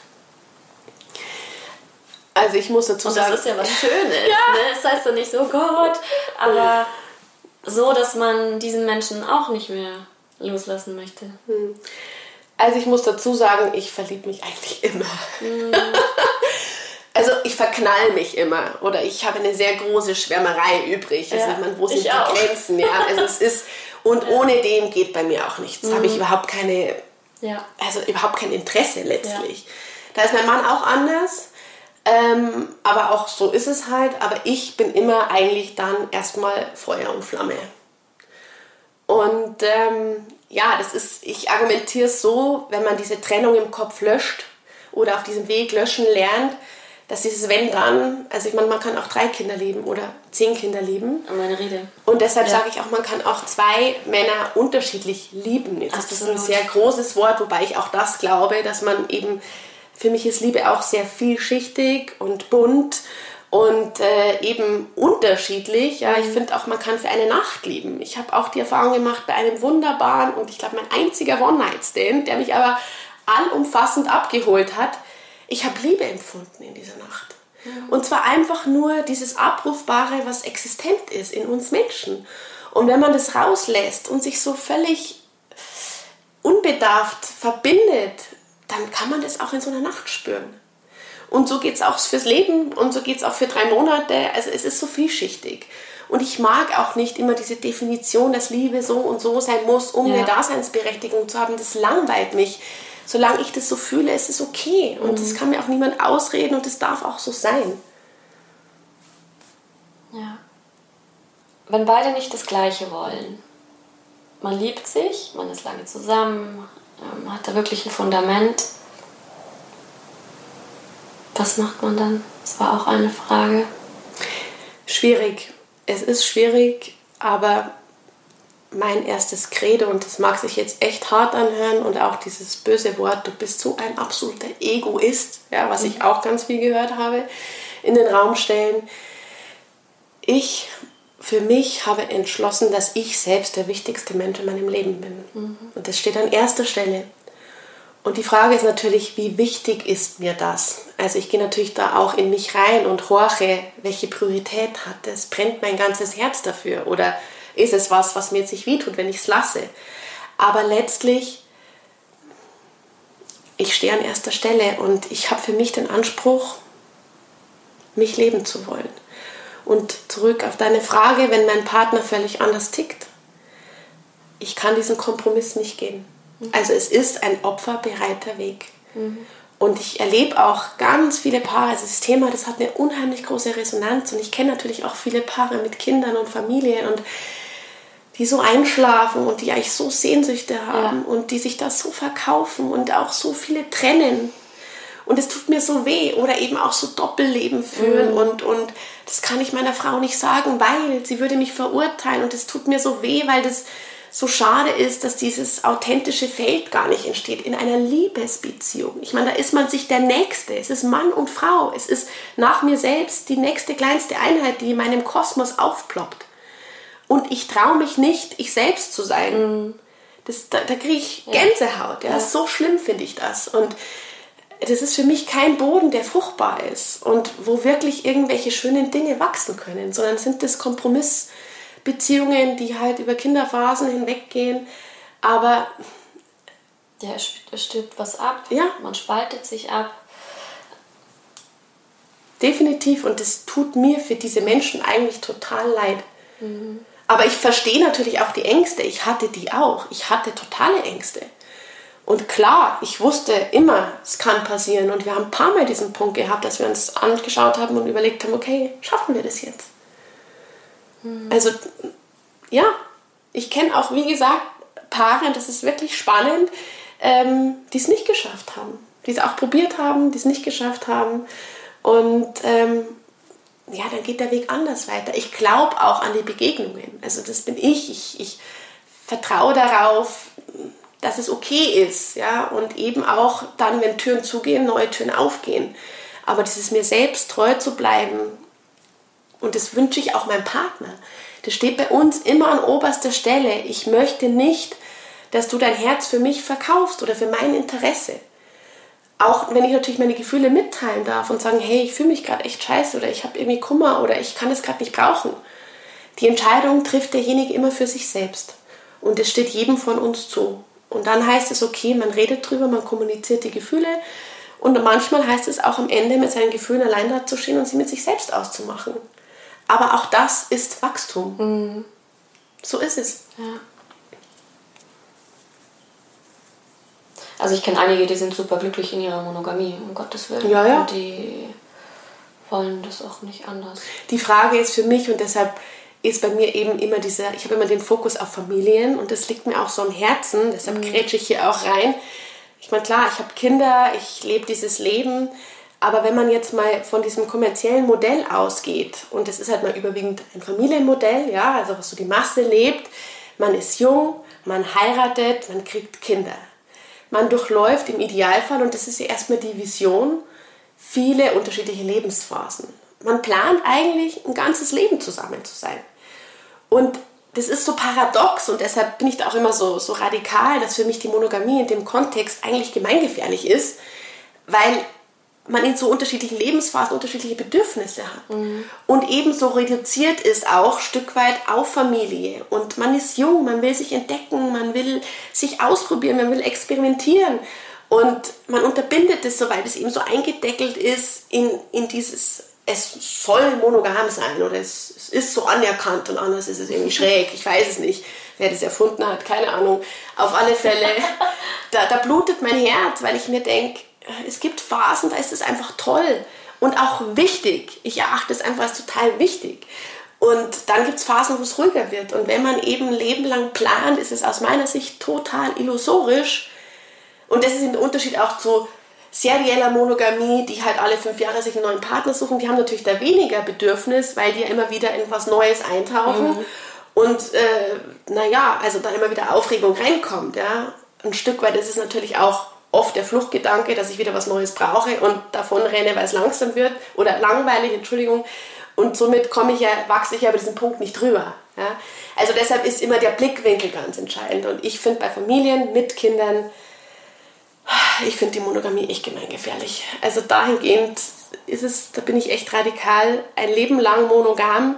Also ich muss dazu sagen... Das ist ja was Schönes. ja. Ne? Das heißt ja nicht so, Gott, aber so, dass man diesen Menschen auch nicht mehr loslassen möchte. Hm. Also ich muss dazu sagen, ich verliebe mich eigentlich immer. Mhm. also ich verknall mich immer oder ich habe eine sehr große Schwärmerei übrig. Also ja, man, wo sind die auch. Grenzen? Ja, also es ist und ja. ohne dem geht bei mir auch nichts. Mhm. Habe ich überhaupt keine, ja. also überhaupt kein Interesse letztlich. Da ist mein Mann auch anders. Ähm, aber auch so ist es halt. Aber ich bin immer eigentlich dann erstmal Feuer und Flamme. Und ähm, ja, das ist, ich argumentiere es so, wenn man diese Trennung im Kopf löscht oder auf diesem Weg löschen lernt, dass dieses Wenn dann, also ich meine, man kann auch drei Kinder lieben oder zehn Kinder lieben. Meine Rede. Und deshalb ja. sage ich auch, man kann auch zwei Männer unterschiedlich lieben. Jetzt Absolut. ist das ein sehr großes Wort, wobei ich auch das glaube, dass man eben für mich ist Liebe auch sehr vielschichtig und bunt und äh, eben unterschiedlich. Ja, ich mhm. finde auch, man kann für eine Nacht lieben. Ich habe auch die Erfahrung gemacht bei einem wunderbaren und ich glaube mein einziger One-Night-Stand, der mich aber allumfassend abgeholt hat. Ich habe Liebe empfunden in dieser Nacht. Mhm. Und zwar einfach nur dieses Abrufbare, was existent ist in uns Menschen. Und wenn man das rauslässt und sich so völlig unbedarft verbindet dann kann man das auch in so einer Nacht spüren. Und so geht es auch fürs Leben und so geht es auch für drei Monate. Also es ist so vielschichtig. Und ich mag auch nicht immer diese Definition, dass Liebe so und so sein muss, um ja. eine Daseinsberechtigung zu haben. Das langweilt mich. Solange ich das so fühle, ist es okay. Und mhm. das kann mir auch niemand ausreden und das darf auch so sein. Ja. Wenn beide nicht das Gleiche wollen, man liebt sich, man ist lange zusammen, ähm, hat da wirklich ein Fundament. Was macht man dann? Das war auch eine Frage. Schwierig. Es ist schwierig, aber mein erstes Credo, und das mag sich jetzt echt hart anhören, und auch dieses böse Wort, du bist so ein absoluter Egoist, ja, was ich mhm. auch ganz viel gehört habe, in den Raum stellen. Ich für mich habe entschlossen, dass ich selbst der wichtigste Mensch in meinem Leben bin. Mhm. Und das steht an erster Stelle. Und die Frage ist natürlich, wie wichtig ist mir das? Also ich gehe natürlich da auch in mich rein und horche, welche Priorität hat es? Brennt mein ganzes Herz dafür? Oder ist es was, was mir jetzt nicht wehtut, wenn ich es lasse? Aber letztlich, ich stehe an erster Stelle und ich habe für mich den Anspruch, mich leben zu wollen. Und zurück auf deine Frage, wenn mein Partner völlig anders tickt, ich kann diesen Kompromiss nicht gehen. Mhm. Also es ist ein opferbereiter Weg. Mhm. Und ich erlebe auch ganz viele Paare, also das Thema, das hat eine unheimlich große Resonanz. Und ich kenne natürlich auch viele Paare mit Kindern und Familien und die so einschlafen und die eigentlich so Sehnsüchte haben ja. und die sich da so verkaufen und auch so viele trennen. Und es tut mir so weh oder eben auch so Doppelleben führen mhm. und, und das kann ich meiner Frau nicht sagen, weil sie würde mich verurteilen und es tut mir so weh, weil das so schade ist, dass dieses authentische Feld gar nicht entsteht in einer Liebesbeziehung. Ich meine, da ist man sich der Nächste. Es ist Mann und Frau. Es ist nach mir selbst die nächste kleinste Einheit, die in meinem Kosmos aufploppt. Und ich traue mich nicht, ich selbst zu sein. Mhm. Das, da, da kriege ich Gänsehaut. Ja. ja. So schlimm finde ich das. Und das ist für mich kein Boden, der fruchtbar ist und wo wirklich irgendwelche schönen Dinge wachsen können, sondern sind das Kompromiss Beziehungen, die halt über Kinderphasen hinweggehen. Aber. Ja, es stirbt was ab. Ja. Man spaltet sich ab. Definitiv. Und es tut mir für diese Menschen eigentlich total leid. Mhm. Aber ich verstehe natürlich auch die Ängste. Ich hatte die auch. Ich hatte totale Ängste. Und klar, ich wusste immer, es kann passieren. Und wir haben ein paar Mal diesen Punkt gehabt, dass wir uns angeschaut haben und überlegt haben, okay, schaffen wir das jetzt? Mhm. Also ja, ich kenne auch, wie gesagt, Paare, und das ist wirklich spannend, ähm, die es nicht geschafft haben. Die es auch probiert haben, die es nicht geschafft haben. Und ähm, ja, dann geht der Weg anders weiter. Ich glaube auch an die Begegnungen. Also das bin ich. Ich, ich vertraue darauf, dass es okay ist. Ja? Und eben auch dann, wenn Türen zugehen, neue Türen aufgehen. Aber dieses mir selbst treu zu bleiben, und das wünsche ich auch meinem Partner. Das steht bei uns immer an oberster Stelle. Ich möchte nicht, dass du dein Herz für mich verkaufst oder für mein Interesse. Auch wenn ich natürlich meine Gefühle mitteilen darf und sagen, hey, ich fühle mich gerade echt scheiße oder ich habe irgendwie Kummer oder ich kann es gerade nicht brauchen. Die Entscheidung trifft derjenige immer für sich selbst. Und es steht jedem von uns zu. Und dann heißt es, okay, man redet drüber, man kommuniziert die Gefühle. Und manchmal heißt es auch am Ende mit seinen Gefühlen allein da zu stehen und sie mit sich selbst auszumachen. Aber auch das ist Wachstum. Mhm. So ist es. Ja. Also ich kenne einige, die sind super glücklich in ihrer Monogamie, um Gottes Willen. Ja, ja. Und die wollen das auch nicht anders. Die Frage ist für mich und deshalb ist bei mir eben immer dieser, ich habe immer den Fokus auf Familien und das liegt mir auch so am Herzen, deshalb mhm. grätsche ich hier auch rein. Ich meine, klar, ich habe Kinder, ich lebe dieses Leben, aber wenn man jetzt mal von diesem kommerziellen Modell ausgeht, und das ist halt mal überwiegend ein Familienmodell, ja, also was so die Masse lebt, man ist jung, man heiratet, man kriegt Kinder. Man durchläuft im Idealfall, und das ist ja erstmal die Vision, viele unterschiedliche Lebensphasen. Man plant eigentlich ein ganzes Leben zusammen zu sein. Und das ist so paradox und deshalb bin ich da auch immer so, so radikal, dass für mich die Monogamie in dem Kontext eigentlich gemeingefährlich ist, weil man in so unterschiedlichen Lebensphasen unterschiedliche Bedürfnisse hat. Mhm. Und ebenso reduziert ist auch Stück weit auf Familie. Und man ist jung, man will sich entdecken, man will sich ausprobieren, man will experimentieren. Und man unterbindet es, soweit es eben so eingedeckelt ist, in, in dieses, es soll monogam sein oder es, es ist so anerkannt und anders ist es irgendwie schräg. Ich weiß es nicht, wer das erfunden hat, keine Ahnung. Auf alle Fälle, da, da blutet mein Herz, weil ich mir denke, es gibt Phasen, da ist es einfach toll und auch wichtig. Ich erachte es einfach als total wichtig. Und dann gibt es Phasen, wo es ruhiger wird. Und wenn man eben ein Leben lang plant, ist es aus meiner Sicht total illusorisch. Und das ist im Unterschied auch zu serieller Monogamie, die halt alle fünf Jahre sich einen neuen Partner suchen. Die haben natürlich da weniger Bedürfnis, weil die ja immer wieder in was Neues eintauchen. Mhm. Und äh, naja, also da immer wieder Aufregung reinkommt. Ja. Ein Stück weit ist es natürlich auch oft der Fluchtgedanke, dass ich wieder was Neues brauche und davon renne, weil es langsam wird oder langweilig, Entschuldigung. Und somit komme ich ja, wachse ich ja über diesen Punkt nicht drüber. Ja? Also deshalb ist immer der Blickwinkel ganz entscheidend. Und ich finde bei Familien mit Kindern, ich finde die Monogamie echt gemeingefährlich. Also dahingehend ist es, da bin ich echt radikal, ein Leben lang monogam.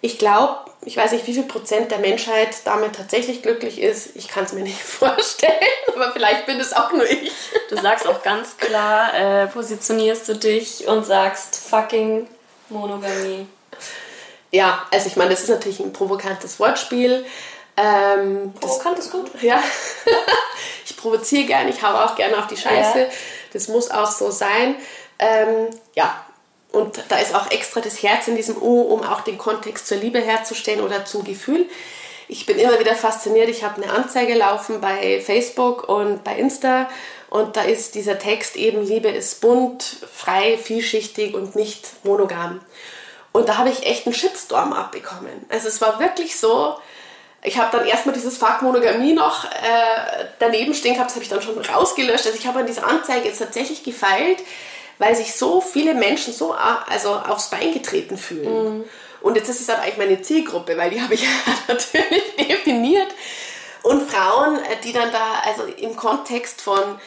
Ich glaube, ich weiß nicht, wie viel Prozent der Menschheit damit tatsächlich glücklich ist. Ich kann es mir nicht vorstellen, aber vielleicht bin es auch nur ich. Du sagst auch ganz klar, äh, positionierst du dich und sagst fucking Monogamie. ja, also ich meine, das ist natürlich ein provokantes Wortspiel. Ähm, Provokant ist gut. Ja. ich provoziere gerne, ich haue auch gerne auf die Scheiße. Ja. Das muss auch so sein. Ähm, ja, und da ist auch extra das Herz in diesem U, um auch den Kontext zur Liebe herzustellen oder zum Gefühl. Ich bin immer wieder fasziniert. Ich habe eine Anzeige laufen bei Facebook und bei Insta und da ist dieser Text eben Liebe ist bunt, frei, vielschichtig und nicht monogam. Und da habe ich echt einen Shitstorm abbekommen. Also es war wirklich so, ich habe dann erstmal dieses Fakt Monogamie noch äh, daneben stehen gehabt, das habe ich dann schon rausgelöscht. Also ich habe an dieser Anzeige jetzt tatsächlich gefeilt, weil sich so viele Menschen so also aufs Bein getreten fühlen. Mhm. Und jetzt ist es aber eigentlich meine Zielgruppe, weil die habe ich ja natürlich definiert. Und Frauen, äh, die dann da also im Kontext von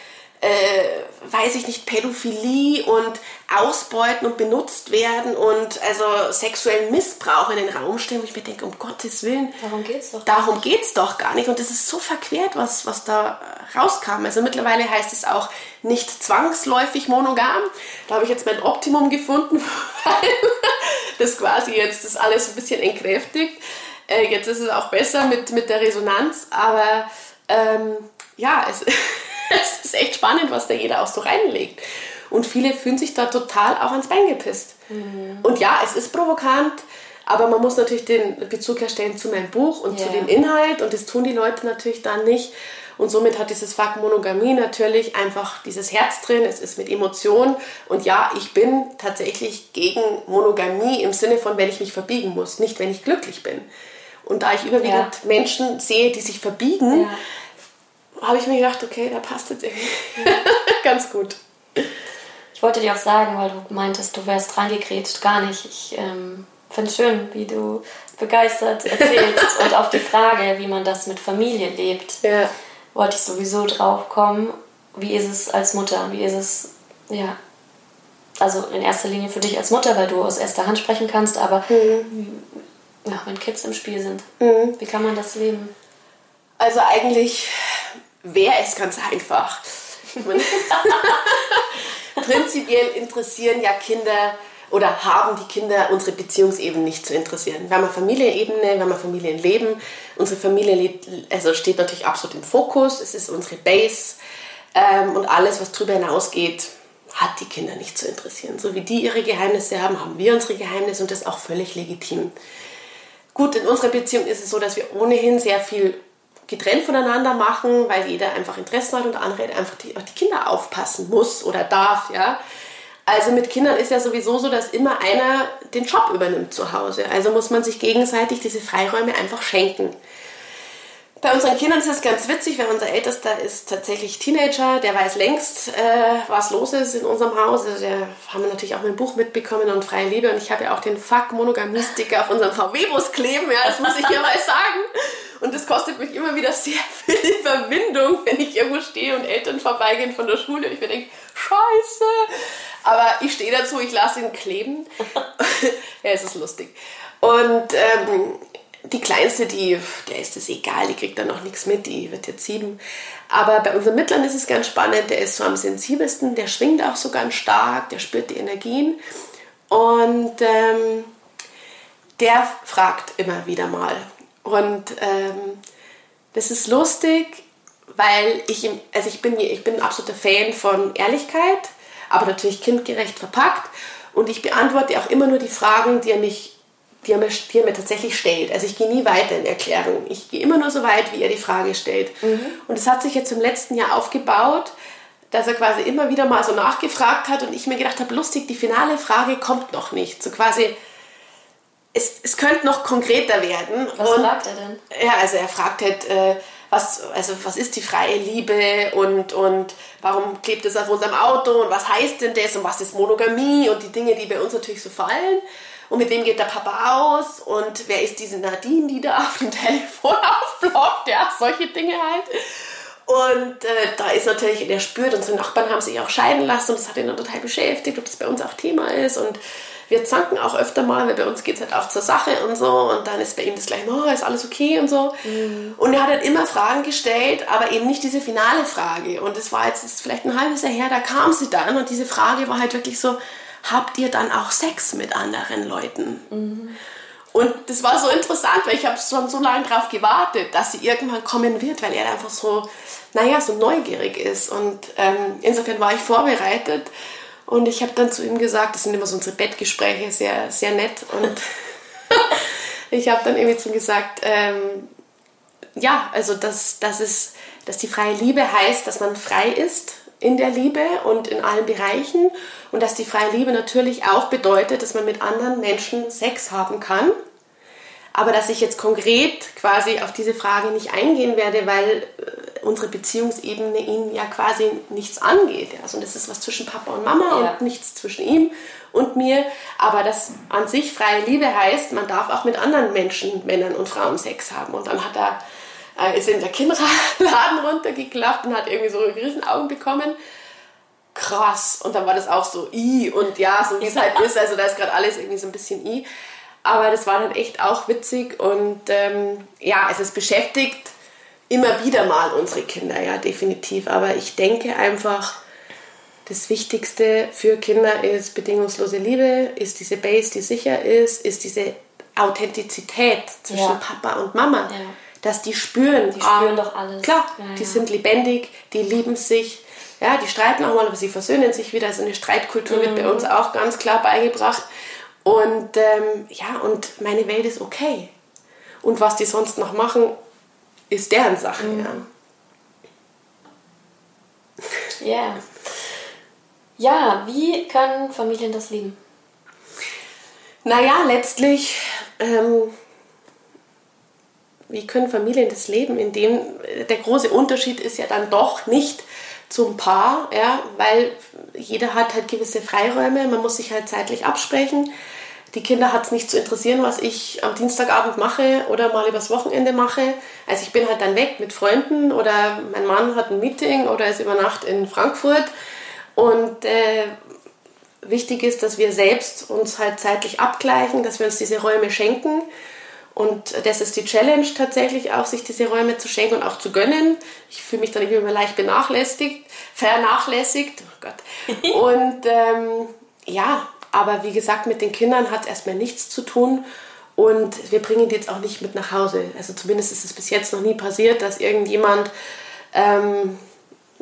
äh, weiß ich nicht, Pädophilie und Ausbeuten und benutzt werden und also sexuellen Missbrauch in den Raum stellen, wo ich mir denke, um Gottes Willen, darum geht's doch. Darum geht's doch gar nicht. Und das ist so verquert, was, was da rauskam. Also mittlerweile heißt es auch nicht zwangsläufig monogam. Da habe ich jetzt mein Optimum gefunden, weil das quasi jetzt das alles ein bisschen entkräftigt. Äh, jetzt ist es auch besser mit, mit der Resonanz, aber ähm, ja, es es ist echt spannend, was da jeder auch so reinlegt. Und viele fühlen sich da total auch ans Bein gepisst. Mhm. Und ja, es ist provokant, aber man muss natürlich den Bezug herstellen zu meinem Buch und yeah. zu dem Inhalt und das tun die Leute natürlich dann nicht. Und somit hat dieses Fakt Monogamie natürlich einfach dieses Herz drin, es ist mit Emotion. Und ja, ich bin tatsächlich gegen Monogamie im Sinne von, wenn ich mich verbiegen muss, nicht wenn ich glücklich bin. Und da ich überwiegend ja. Menschen sehe, die sich verbiegen, ja habe ich mir gedacht, okay, da passt jetzt irgendwie ganz gut. Ich wollte dir auch sagen, weil du meintest, du wärst reingekrätscht. Gar nicht. Ich ähm, finde es schön, wie du begeistert erzählst. und auf die Frage, wie man das mit Familie lebt, ja. wollte ich sowieso drauf kommen. Wie ist es als Mutter? Wie ist es, ja, also in erster Linie für dich als Mutter, weil du aus erster Hand sprechen kannst, aber mhm. ja, wenn Kids im Spiel sind, mhm. wie kann man das leben? Also eigentlich wäre es ganz einfach. Prinzipiell interessieren ja Kinder oder haben die Kinder unsere Beziehungsebene nicht zu interessieren. Wir haben eine Familienebene, wir haben ein Familienleben. Unsere Familie also steht natürlich absolut im Fokus, es ist unsere Base ähm, und alles, was darüber hinausgeht, hat die Kinder nicht zu interessieren. So wie die ihre Geheimnisse haben, haben wir unsere Geheimnisse und das ist auch völlig legitim. Gut, in unserer Beziehung ist es so, dass wir ohnehin sehr viel getrennt voneinander machen, weil jeder einfach Interesse hat und der andere einfach die, auf die Kinder aufpassen muss oder darf, ja. Also mit Kindern ist ja sowieso so, dass immer einer den Job übernimmt zu Hause. Also muss man sich gegenseitig diese Freiräume einfach schenken. Bei unseren Kindern ist es ganz witzig, weil unser Ältester ist tatsächlich Teenager, der weiß längst, äh, was los ist in unserem Haus. Also der haben wir natürlich auch mein Buch mitbekommen und Freie Liebe und ich habe ja auch den Fuck Monogamistiker auf unserem VW-Bus kleben, ja, das muss ich hier mal sagen. Und das kostet mich immer wieder sehr viel Überwindung, wenn ich irgendwo stehe und Eltern vorbeigehen von der Schule und ich mir denke, scheiße. Aber ich stehe dazu, ich lasse ihn kleben. ja, es ist lustig. Und ähm, die Kleinste, die, der ist es egal, die kriegt dann noch nichts mit, die wird jetzt sieben. Aber bei unserem Mittleren ist es ganz spannend, der ist so am sensibelsten, der schwingt auch so ganz stark, der spürt die Energien. Und ähm, der fragt immer wieder mal. Und ähm, das ist lustig, weil ich, also ich bin, ich bin ein absoluter Fan von Ehrlichkeit, aber natürlich kindgerecht verpackt. Und ich beantworte auch immer nur die Fragen, die er mich die er, mir, die er mir tatsächlich stellt. Also ich gehe nie weiter in Erklärungen. Ich gehe immer nur so weit, wie er die Frage stellt. Mhm. Und es hat sich jetzt im letzten Jahr aufgebaut, dass er quasi immer wieder mal so nachgefragt hat und ich mir gedacht habe, lustig, die finale Frage kommt noch nicht. So quasi, es, es könnte noch konkreter werden. Was und, fragt er denn? Ja, also er fragt halt, äh, was, also was ist die freie Liebe und, und warum klebt es auf unserem Auto und was heißt denn das und was ist Monogamie und die Dinge, die bei uns natürlich so fallen. Und mit wem geht der Papa aus? Und wer ist diese Nadine, die da auf dem Telefon aufblockt? Ja, solche Dinge halt. Und äh, da ist natürlich, der spürt, unsere Nachbarn haben sich auch scheiden lassen und das hat ihn dann total beschäftigt, ob das bei uns auch Thema ist. Und wir zanken auch öfter mal, weil bei uns geht es halt auch zur Sache und so. Und dann ist bei ihm das gleich, oh, ist alles okay und so. Mhm. Und er hat halt immer Fragen gestellt, aber eben nicht diese finale Frage. Und es war jetzt vielleicht ein halbes Jahr her, da kam sie dann und diese Frage war halt wirklich so, habt ihr dann auch Sex mit anderen Leuten? Mhm. Und das war so interessant, weil ich habe schon so lange darauf gewartet, dass sie irgendwann kommen wird, weil er einfach so, naja, so neugierig ist. Und ähm, insofern war ich vorbereitet und ich habe dann zu ihm gesagt, das sind immer so unsere Bettgespräche, sehr, sehr nett. Und ich habe dann irgendwie zu ihm gesagt, ähm, ja, also dass, dass, es, dass die freie Liebe heißt, dass man frei ist in der Liebe und in allen Bereichen und dass die freie Liebe natürlich auch bedeutet, dass man mit anderen Menschen Sex haben kann. Aber dass ich jetzt konkret quasi auf diese Frage nicht eingehen werde, weil äh, unsere Beziehungsebene ihn ja quasi nichts angeht. Also das ist was zwischen Papa und Mama ja. und nichts zwischen ihm und mir. Aber das an sich freie Liebe heißt, man darf auch mit anderen Menschen, Männern und Frauen Sex haben. Und dann hat er äh, ist in der Kinderladen runtergeklappt und hat irgendwie so Riesenaugen bekommen. Krass. Und dann war das auch so i und ja, so wie es halt ist. Also da ist gerade alles irgendwie so ein bisschen i. Aber das war dann echt auch witzig und ähm, ja, es ist beschäftigt immer wieder mal unsere Kinder, ja, definitiv. Aber ich denke einfach, das Wichtigste für Kinder ist bedingungslose Liebe, ist diese Base, die sicher ist, ist diese Authentizität zwischen ja. Papa und Mama. Ja dass die spüren. Die spüren ah, doch alles. Klar, ja, die sind lebendig, die lieben sich. Ja, die streiten auch mal, aber sie versöhnen sich wieder. Also eine Streitkultur mhm. wird bei mhm. uns auch ganz klar beigebracht. Und ähm, ja, und meine Welt ist okay. Und was die sonst noch machen, ist deren Sache. Mhm. Ja. Yeah. Ja, wie können Familien das lieben? Naja, letztlich ähm, wie können Familien das leben, in dem der große Unterschied ist ja dann doch nicht zum Paar, ja, weil jeder hat halt gewisse Freiräume, man muss sich halt zeitlich absprechen. Die Kinder hat es nicht zu interessieren, was ich am Dienstagabend mache oder mal übers Wochenende mache. Also ich bin halt dann weg mit Freunden oder mein Mann hat ein Meeting oder ist über Nacht in Frankfurt. Und äh, wichtig ist, dass wir selbst uns halt zeitlich abgleichen, dass wir uns diese Räume schenken und das ist die Challenge tatsächlich auch, sich diese Räume zu schenken und auch zu gönnen. Ich fühle mich dann immer leicht benachlässigt, vernachlässigt. Oh Gott. Und ähm, ja, aber wie gesagt, mit den Kindern hat es erstmal nichts zu tun. Und wir bringen die jetzt auch nicht mit nach Hause. Also zumindest ist es bis jetzt noch nie passiert, dass irgendjemand ähm,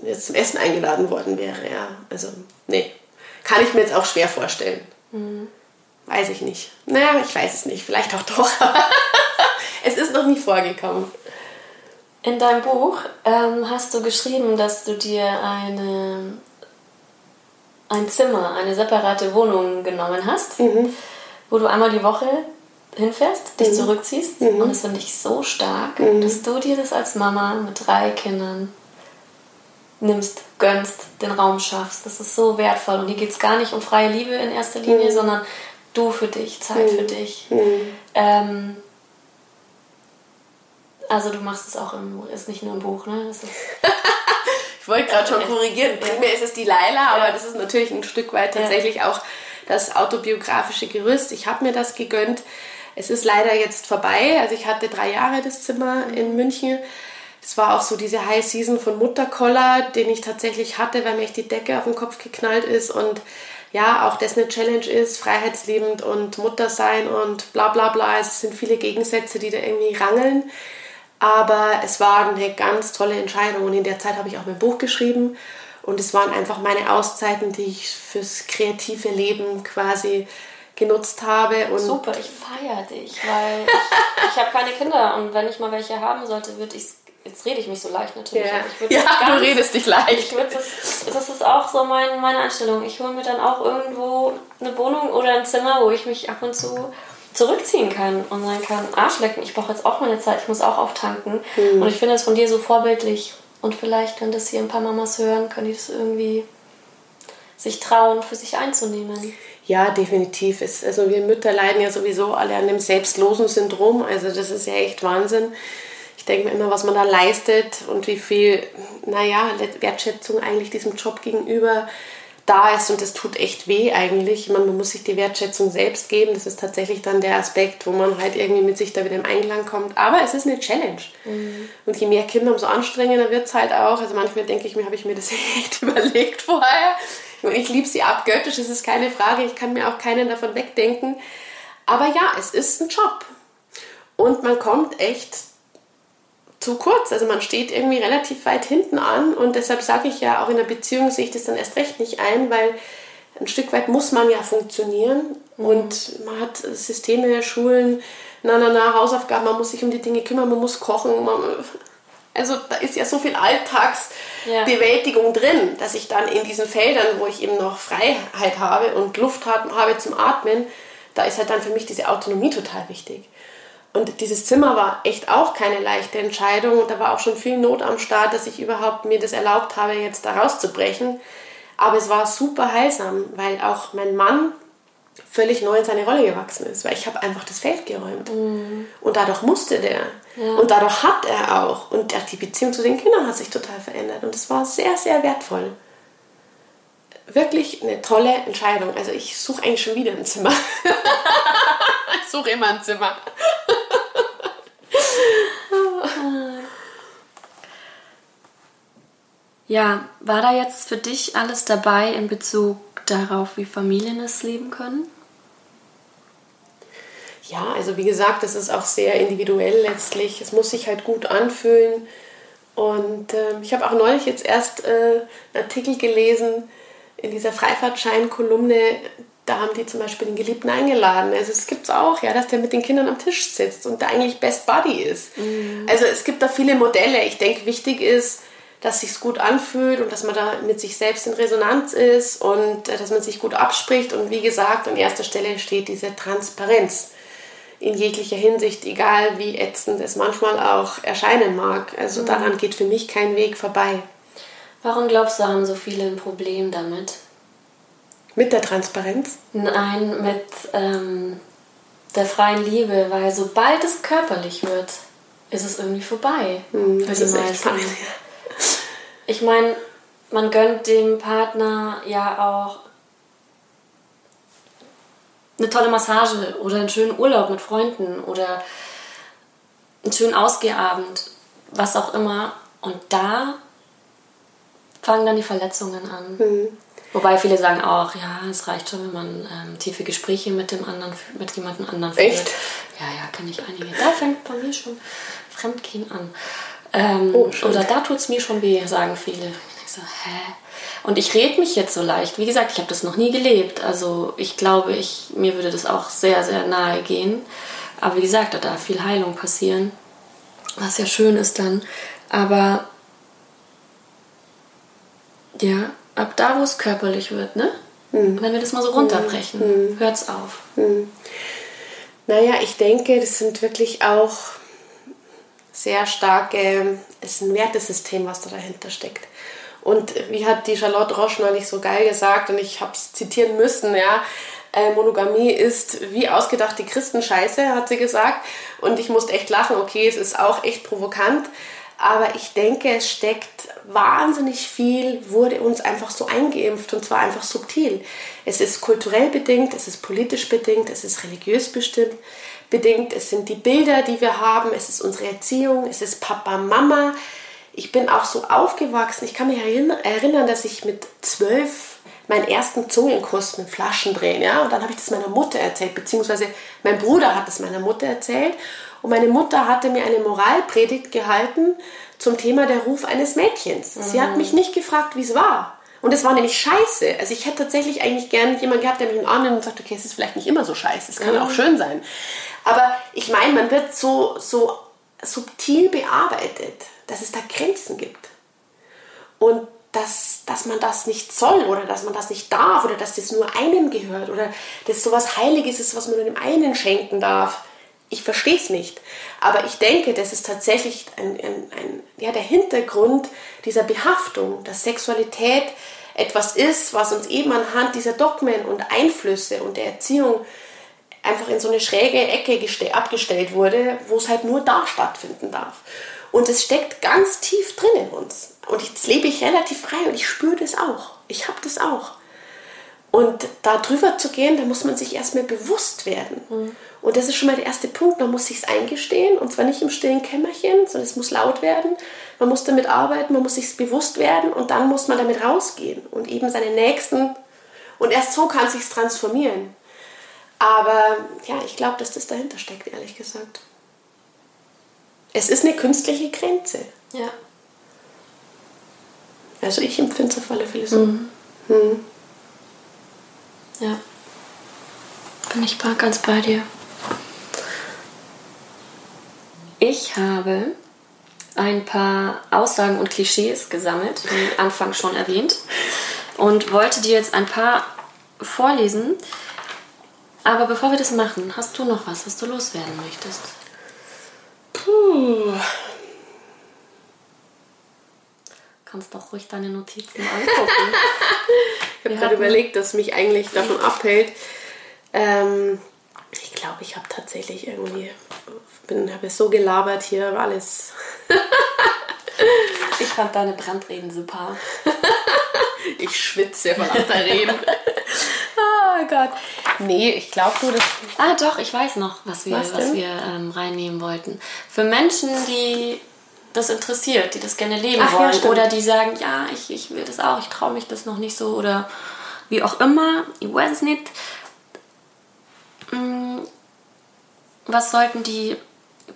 jetzt zum Essen eingeladen worden wäre. Ja. Also, nee, kann ich mir jetzt auch schwer vorstellen. Mhm. Weiß ich nicht. Naja, ich weiß es nicht. Vielleicht auch doch. es ist noch nie vorgekommen. In deinem Buch ähm, hast du geschrieben, dass du dir eine, ein Zimmer, eine separate Wohnung genommen hast, mhm. wo du einmal die Woche hinfährst, dich mhm. zurückziehst. Mhm. Und das finde ich so stark, mhm. dass du dir das als Mama mit drei Kindern nimmst, gönnst, den Raum schaffst. Das ist so wertvoll. Und hier geht es gar nicht um freie Liebe in erster Linie, mhm. sondern du für dich, Zeit mhm. für dich. Mhm. Ähm, also du machst es auch im, ist nicht nur im Buch, ne? Ich wollte gerade schon korrigieren. Primär ist es die Laila, aber das ist natürlich ein Stück weit tatsächlich auch das autobiografische Gerüst. Ich habe mir das gegönnt. Es ist leider jetzt vorbei. Also ich hatte drei Jahre das Zimmer in München. Das war auch so diese High Season von Mutterkoller, den ich tatsächlich hatte, weil mir echt die Decke auf den Kopf geknallt ist und ja, auch das eine Challenge ist, freiheitsliebend und Mutter sein und bla bla bla. Es sind viele Gegensätze, die da irgendwie rangeln. Aber es war eine ganz tolle Entscheidung und in der Zeit habe ich auch mein Buch geschrieben und es waren einfach meine Auszeiten, die ich fürs kreative Leben quasi genutzt habe. Und Super, ich feiere dich, weil ich, ich habe keine Kinder und wenn ich mal welche haben sollte, würde ich es jetzt rede ich mich so leicht natürlich. Ja, ja ganz, du redest dich leicht. Das, das, ist auch so mein, meine Einstellung. Ich hole mir dann auch irgendwo eine Wohnung oder ein Zimmer, wo ich mich ab und zu zurückziehen kann und sagen kann, Arsch lecken, ich brauche jetzt auch meine Zeit, ich muss auch auftanken. Mhm. Und ich finde das von dir so vorbildlich. Und vielleicht, wenn das hier ein paar Mamas hören, können die das irgendwie sich trauen, für sich einzunehmen. Ja, definitiv. Es, also wir Mütter leiden ja sowieso alle an dem selbstlosen Syndrom. Also das ist ja echt Wahnsinn ich denke mir immer, was man da leistet und wie viel, naja, Wertschätzung eigentlich diesem Job gegenüber da ist und das tut echt weh eigentlich. Man, man muss sich die Wertschätzung selbst geben. Das ist tatsächlich dann der Aspekt, wo man halt irgendwie mit sich da wieder im Einklang kommt. Aber es ist eine Challenge. Mhm. Und je mehr Kinder, umso anstrengender wird es halt auch. Also manchmal denke ich mir, habe ich mir das echt überlegt vorher. Ich liebe sie abgöttisch, das ist keine Frage. Ich kann mir auch keinen davon wegdenken. Aber ja, es ist ein Job. Und man kommt echt zu kurz. Also man steht irgendwie relativ weit hinten an und deshalb sage ich ja, auch in der Beziehung sehe ich das dann erst recht nicht ein, weil ein Stück weit muss man ja funktionieren mhm. und man hat Systeme, Schulen, na, na, na, Hausaufgaben, man muss sich um die Dinge kümmern, man muss kochen. Man, also da ist ja so viel Alltagsbewältigung ja. drin, dass ich dann in diesen Feldern, wo ich eben noch Freiheit habe und Luft habe zum Atmen, da ist halt dann für mich diese Autonomie total wichtig. Und dieses Zimmer war echt auch keine leichte Entscheidung. Und da war auch schon viel Not am Start, dass ich überhaupt mir das erlaubt habe, jetzt da rauszubrechen. Aber es war super heilsam, weil auch mein Mann völlig neu in seine Rolle gewachsen ist, weil ich habe einfach das Feld geräumt. Mhm. Und dadurch musste der. Ja. Und dadurch hat er auch. Und die Beziehung zu den Kindern hat sich total verändert. Und es war sehr, sehr wertvoll. Wirklich eine tolle Entscheidung. Also ich suche eigentlich schon wieder ein Zimmer. ich suche immer ein Zimmer. Ja, war da jetzt für dich alles dabei in Bezug darauf, wie Familien es leben können? Ja, also wie gesagt, das ist auch sehr individuell letztlich. Es muss sich halt gut anfühlen. Und äh, ich habe auch neulich jetzt erst äh, einen Artikel gelesen in dieser Freifahrtschein-Kolumne. Da haben die zum Beispiel den Geliebten eingeladen. Also es gibt es auch, ja, dass der mit den Kindern am Tisch sitzt und da eigentlich Best Buddy ist. Mhm. Also es gibt da viele Modelle. Ich denke, wichtig ist, dass sich gut anfühlt und dass man da mit sich selbst in Resonanz ist und äh, dass man sich gut abspricht. Und wie gesagt, an erster Stelle steht diese Transparenz in jeglicher Hinsicht, egal wie ätzend es manchmal auch erscheinen mag. Also mhm. daran geht für mich kein Weg vorbei. Warum glaubst du, haben so viele ein Problem damit? Mit der Transparenz? Nein, mit ähm, der freien Liebe, weil sobald es körperlich wird, ist es irgendwie vorbei. Mhm, das ist echt fein, ich meine, man gönnt dem Partner ja auch eine tolle Massage oder einen schönen Urlaub mit Freunden oder einen schönen Ausgehabend, was auch immer. Und da fangen dann die Verletzungen an. Mhm. Wobei viele sagen auch, ja, es reicht schon, wenn man ähm, tiefe Gespräche mit dem anderen, mit jemandem anderen führt. Echt? Ja, ja, kenne ich einige. Da fängt bei mir schon Fremdgehen an. Ähm, oh, oder da tut es mir schon weh, sagen viele. Ich so, hä? Und ich rede mich jetzt so leicht. Wie gesagt, ich habe das noch nie gelebt. Also ich glaube, ich, mir würde das auch sehr, sehr nahe gehen. Aber wie gesagt, da darf viel Heilung passieren. Was ja schön ist dann. Aber ja, ab da, wo es körperlich wird, ne? Hm. Wenn wir das mal so runterbrechen, hm. hört's auf. Hm. Naja, ich denke, das sind wirklich auch sehr starke, ist ein Wertesystem, was da dahinter steckt. Und wie hat die Charlotte Roche neulich so geil gesagt, und ich habe es zitieren müssen, ja, äh, Monogamie ist wie ausgedachte Christenscheiße, hat sie gesagt. Und ich musste echt lachen, okay, es ist auch echt provokant, aber ich denke, es steckt wahnsinnig viel, wurde uns einfach so eingeimpft und zwar einfach subtil. Es ist kulturell bedingt, es ist politisch bedingt, es ist religiös bestimmt bedingt, es sind die Bilder, die wir haben, es ist unsere Erziehung, es ist Papa, Mama. Ich bin auch so aufgewachsen, ich kann mich erinnern, dass ich mit zwölf meinen ersten Zungenkuss mit Flaschen drehen, ja, und dann habe ich das meiner Mutter erzählt, beziehungsweise mein Bruder hat es meiner Mutter erzählt und meine Mutter hatte mir eine Moralpredigt gehalten zum Thema der Ruf eines Mädchens. Mhm. Sie hat mhm. mich nicht gefragt, wie es war. Und es war nämlich scheiße. Also ich hätte tatsächlich eigentlich gern jemanden gehabt, der mich in den Arm nimmt und sagt, okay, es ist vielleicht nicht immer so scheiße, es kann mhm. auch schön sein. Aber ich meine, man wird so, so subtil bearbeitet, dass es da Grenzen gibt. Und dass, dass man das nicht soll oder dass man das nicht darf oder dass das nur einem gehört oder dass sowas Heiliges ist, was man nur dem einen schenken darf. Ich verstehe es nicht. Aber ich denke, das ist tatsächlich ein, ein, ein, ja, der Hintergrund dieser Behaftung, dass Sexualität etwas ist, was uns eben anhand dieser Dogmen und Einflüsse und der Erziehung einfach in so eine schräge Ecke abgestellt wurde, wo es halt nur da stattfinden darf. Und es steckt ganz tief drin in uns. Und jetzt lebe ich relativ frei und ich spüre das auch. Ich habe das auch. Und da drüber zu gehen, da muss man sich erstmal bewusst werden. Mhm. Und das ist schon mal der erste Punkt. Man muss sich eingestehen und zwar nicht im stillen Kämmerchen, sondern es muss laut werden. Man muss damit arbeiten, man muss sich bewusst werden und dann muss man damit rausgehen und eben seine Nächsten. Und erst so kann sich transformieren. Aber ja, ich glaube, dass das dahinter steckt, ehrlich gesagt. Es ist eine künstliche Grenze. Ja. Also ich empfinde es auf alle Fälle so. Mhm. Hm. Ja. Bin ich ganz bei dir. Ich habe ein paar Aussagen und Klischees gesammelt, wie Anfang schon erwähnt, und wollte dir jetzt ein paar vorlesen. Aber bevor wir das machen, hast du noch was, was du loswerden möchtest? Puh. Kannst doch ruhig deine Notizen angucken. ich habe gerade überlegt, dass mich eigentlich davon abhält. Ähm, ich glaube, ich habe tatsächlich irgendwie, bin habe so gelabert hier, alles. ich fand deine Brandreden super. ich schwitze von lauter Reden. oh Gott. Nee, ich glaube nur, dass. Ah, doch, ich weiß noch, was wir, was, was wir ähm, reinnehmen wollten. Für Menschen, die das interessiert, die das gerne leben Ach, wollen ja, oder die sagen, ja, ich, ich will das auch, ich traue mich das noch nicht so oder wie auch immer, ich weiß es nicht. Mm, was sollten die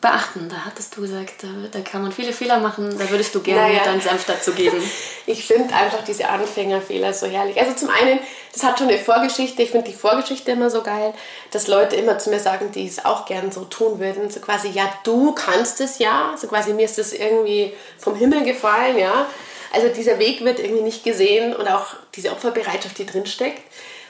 beachten. Da hattest du gesagt, da, da, kann man viele Fehler machen. Da würdest du gerne naja. deinen Senf dazu geben. Ich finde einfach diese Anfängerfehler so herrlich. Also zum einen, das hat schon eine Vorgeschichte. Ich finde die Vorgeschichte immer so geil, dass Leute immer zu mir sagen, die es auch gern so tun würden. So quasi, ja, du kannst es ja. So quasi, mir ist das irgendwie vom Himmel gefallen, ja. Also dieser Weg wird irgendwie nicht gesehen und auch diese Opferbereitschaft, die drinsteckt.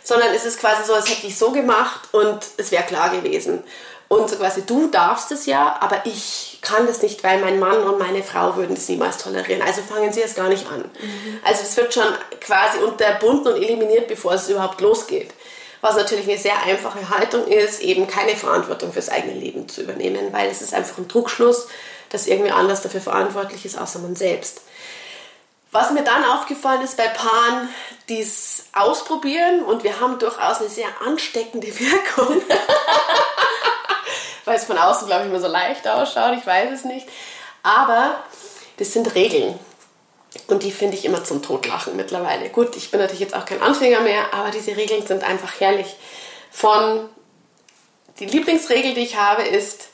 Sondern es ist quasi so, als hätte ich so gemacht und es wäre klar gewesen. Und so quasi, du darfst es ja, aber ich kann das nicht, weil mein Mann und meine Frau würden das niemals tolerieren. Also fangen sie es gar nicht an. Mhm. Also es wird schon quasi unterbunden und eliminiert, bevor es überhaupt losgeht. Was natürlich eine sehr einfache Haltung ist, eben keine Verantwortung fürs eigene Leben zu übernehmen, weil es ist einfach ein Druckschluss, dass irgendwie anders dafür verantwortlich ist, außer man selbst. Was mir dann aufgefallen ist bei Paaren, die es ausprobieren und wir haben durchaus eine sehr ansteckende Wirkung. Weil es von außen, glaube ich, immer so leicht ausschaut. Ich weiß es nicht. Aber das sind Regeln. Und die finde ich immer zum Totlachen mittlerweile. Gut, ich bin natürlich jetzt auch kein Anfänger mehr, aber diese Regeln sind einfach herrlich. Von die Lieblingsregel, die ich habe, ist,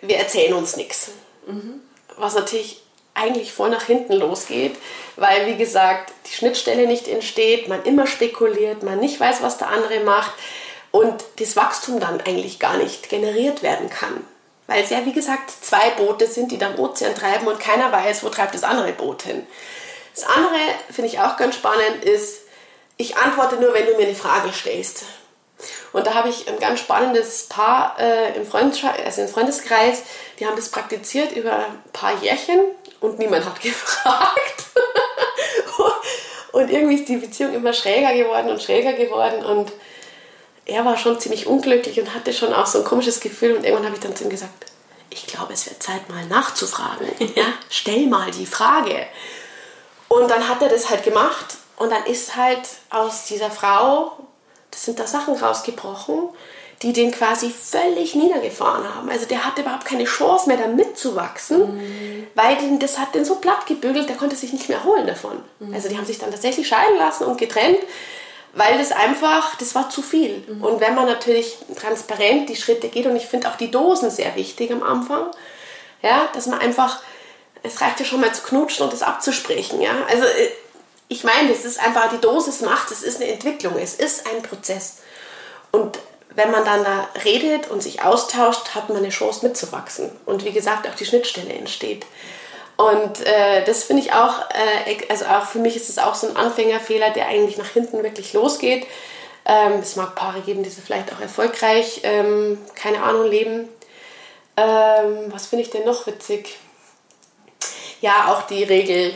wir erzählen uns nichts. Mhm. Was natürlich eigentlich voll nach hinten losgeht, weil, wie gesagt, die Schnittstelle nicht entsteht, man immer spekuliert, man nicht weiß, was der andere macht und das Wachstum dann eigentlich gar nicht generiert werden kann. Weil es ja, wie gesagt, zwei Boote sind, die da im Ozean treiben und keiner weiß, wo treibt das andere Boot hin. Das andere, finde ich auch ganz spannend, ist, ich antworte nur, wenn du mir eine Frage stellst. Und da habe ich ein ganz spannendes Paar äh, im, also im Freundeskreis, die haben das praktiziert über ein paar Jährchen und niemand hat gefragt. und irgendwie ist die Beziehung immer schräger geworden und schräger geworden und er war schon ziemlich unglücklich und hatte schon auch so ein komisches Gefühl. Und irgendwann habe ich dann zu ihm gesagt, ich glaube, es wird Zeit, mal nachzufragen. Ja, stell mal die Frage. Und dann hat er das halt gemacht und dann ist halt aus dieser Frau, das sind da Sachen rausgebrochen, die den quasi völlig niedergefahren haben. Also der hatte überhaupt keine Chance mehr, da mitzuwachsen, mhm. weil den, das hat den so platt gebügelt, der konnte sich nicht mehr erholen davon. Mhm. Also die haben sich dann tatsächlich scheiden lassen und getrennt weil das einfach, das war zu viel. Mhm. Und wenn man natürlich transparent die Schritte geht, und ich finde auch die Dosen sehr wichtig am Anfang, ja, dass man einfach, es reicht ja schon mal zu knutschen und das abzusprechen, ja. Also äh, ich meine, das ist einfach, die Dosis macht, es ist eine Entwicklung, es ist ein Prozess. Und wenn man dann da redet und sich austauscht, hat man eine Chance mitzuwachsen. Und wie gesagt, auch die Schnittstelle entsteht. Und äh, das finde ich auch, äh, also auch für mich ist es auch so ein Anfängerfehler, der eigentlich nach hinten wirklich losgeht. Ähm, es mag Paare geben, die so vielleicht auch erfolgreich, ähm, keine Ahnung, leben. Ähm, was finde ich denn noch witzig? Ja, auch die Regel,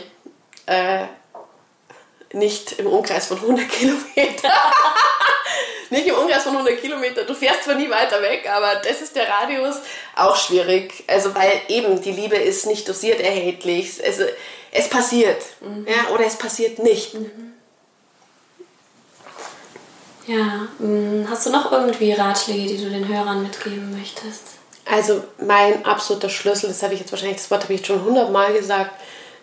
äh, nicht im Umkreis von 100 Kilometern. nicht im Umkreis von 100 Kilometern. Du fährst zwar nie weiter weg, aber das ist der Radius. Auch schwierig. Also, weil eben die Liebe ist nicht dosiert erhältlich. Also, es passiert. Mhm. Ja, oder es passiert nicht. Mhm. Ja, mm, hast du noch irgendwie Ratschläge, die du den Hörern mitgeben möchtest? Also mein absoluter Schlüssel, das habe ich jetzt wahrscheinlich, das Wort habe ich schon hundertmal gesagt,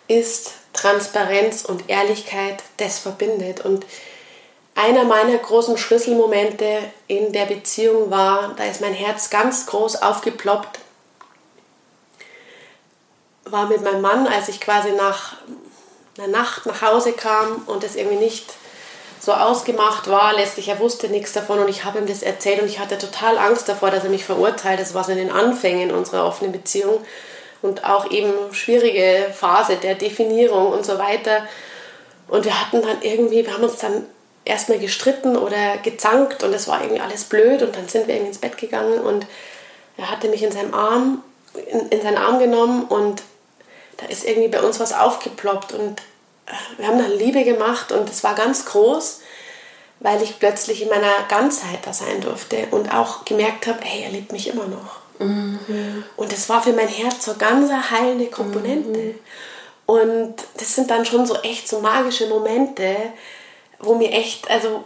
ist Transparenz und Ehrlichkeit, das verbindet. Und einer meiner großen Schlüsselmomente in der Beziehung war, da ist mein Herz ganz groß aufgeploppt, war mit meinem Mann, als ich quasi nach einer Nacht nach Hause kam und es irgendwie nicht so ausgemacht war, letztlich er wusste nichts davon und ich habe ihm das erzählt und ich hatte total Angst davor, dass er mich verurteilt. Das war so in den Anfängen unserer offenen Beziehung und auch eben schwierige Phase der Definierung und so weiter. Und wir hatten dann irgendwie, wir haben uns dann erstmal gestritten oder gezankt und es war irgendwie alles blöd und dann sind wir irgendwie ins Bett gegangen und er hatte mich in seinem Arm, in, in seinen Arm genommen und da ist irgendwie bei uns was aufgeploppt und äh, wir haben dann Liebe gemacht und es war ganz groß, weil ich plötzlich in meiner Ganzheit da sein durfte und auch gemerkt habe, hey, er liebt mich immer noch. Mhm. Und es war für mein Herz so ganz eine heilende Komponente. Mhm. Und das sind dann schon so echt so magische Momente, wo mir echt, also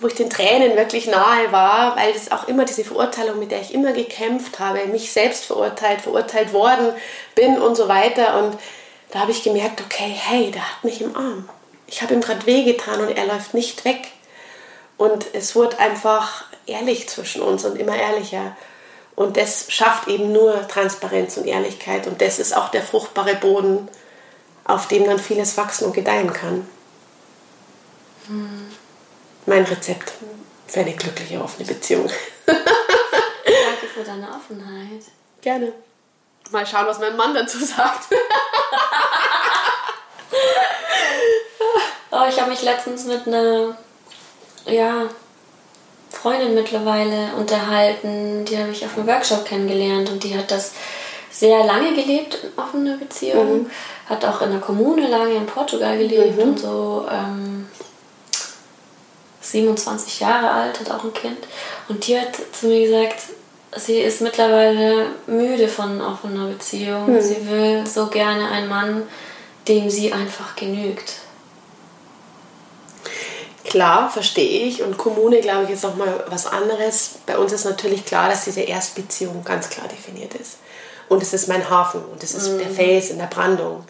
wo ich den Tränen wirklich nahe war, weil das auch immer diese Verurteilung, mit der ich immer gekämpft habe, mich selbst verurteilt, verurteilt worden bin und so weiter. Und da habe ich gemerkt, okay, hey, der hat mich im Arm. Ich habe ihm gerade wehgetan und er läuft nicht weg. Und es wurde einfach ehrlich zwischen uns und immer ehrlicher. Und das schafft eben nur Transparenz und Ehrlichkeit. Und das ist auch der fruchtbare Boden, auf dem dann vieles wachsen und gedeihen kann. Mein Rezept für eine glückliche, offene Beziehung. Danke für deine Offenheit. Gerne. Mal schauen, was mein Mann dazu sagt. oh, ich habe mich letztens mit einer ja, Freundin mittlerweile unterhalten. Die habe ich auf einem Workshop kennengelernt und die hat das sehr lange gelebt in offener Beziehung. Mhm. Hat auch in der Kommune lange in Portugal gelebt mhm. und so. Ähm, 27 Jahre alt, hat auch ein Kind. Und die hat zu mir gesagt, sie ist mittlerweile müde von offener Beziehung. Mhm. Sie will so gerne einen Mann, dem sie einfach genügt. Klar, verstehe ich. Und Kommune, glaube ich, ist nochmal was anderes. Bei uns ist natürlich klar, dass diese Erstbeziehung ganz klar definiert ist. Und es ist mein Hafen und es ist mhm. der Fels in der Brandung.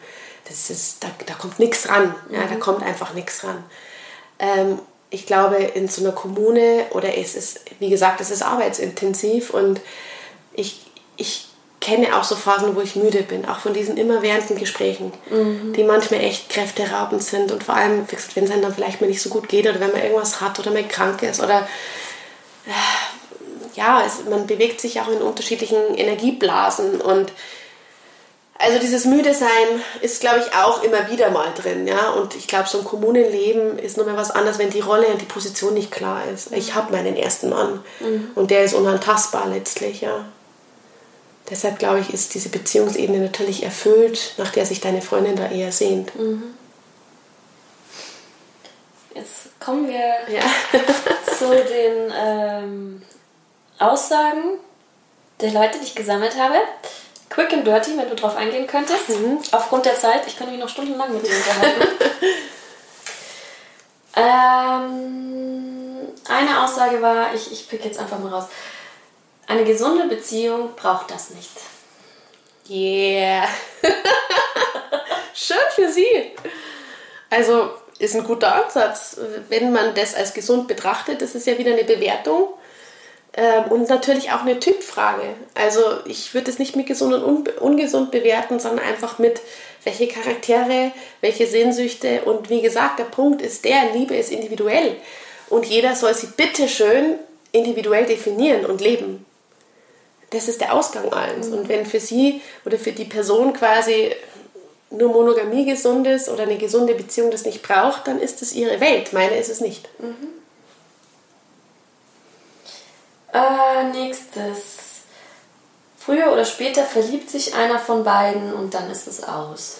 Das ist, da, da kommt nichts ran. Ja, Da mhm. kommt einfach nichts ran. Ähm, ich glaube, in so einer Kommune oder es ist, wie gesagt, es ist arbeitsintensiv und ich, ich kenne auch so Phasen, wo ich müde bin, auch von diesen immerwährenden Gesprächen, mhm. die manchmal echt kräfteraubend sind und vor allem, wenn es einem dann vielleicht mal nicht so gut geht oder wenn man irgendwas hat oder man krank ist oder äh, ja, es, man bewegt sich auch in unterschiedlichen Energieblasen und also dieses müde sein ist, glaube ich, auch immer wieder mal drin. Ja? Und ich glaube, so ein Kommunenleben ist nochmal was anderes, wenn die Rolle und die Position nicht klar ist. Ich habe meinen ersten Mann mhm. und der ist unantastbar letztlich. Ja? Deshalb, glaube ich, ist diese Beziehungsebene natürlich erfüllt, nach der sich deine Freundin da eher sehnt. Mhm. Jetzt kommen wir ja. zu den ähm, Aussagen der Leute, die ich gesammelt habe. Quick and dirty, wenn du drauf eingehen könntest. Mhm. Aufgrund der Zeit, ich könnte mich noch stundenlang mit dir unterhalten. ähm, eine Aussage war, ich, ich pick jetzt einfach mal raus. Eine gesunde Beziehung braucht das nicht. Yeah. Schön für sie. Also ist ein guter Ansatz. Wenn man das als gesund betrachtet, das ist ja wieder eine Bewertung. Ähm, und natürlich auch eine Typfrage. Also ich würde es nicht mit gesund und ungesund bewerten, sondern einfach mit welche Charaktere, welche Sehnsüchte. Und wie gesagt, der Punkt ist der, Liebe ist individuell. Und jeder soll sie bitteschön individuell definieren und leben. Das ist der Ausgang allens. Mhm. Und wenn für sie oder für die Person quasi nur Monogamie gesund ist oder eine gesunde Beziehung das nicht braucht, dann ist es ihre Welt. Meine ist es nicht. Mhm. Äh, nächstes. Früher oder später verliebt sich einer von beiden und dann ist es aus.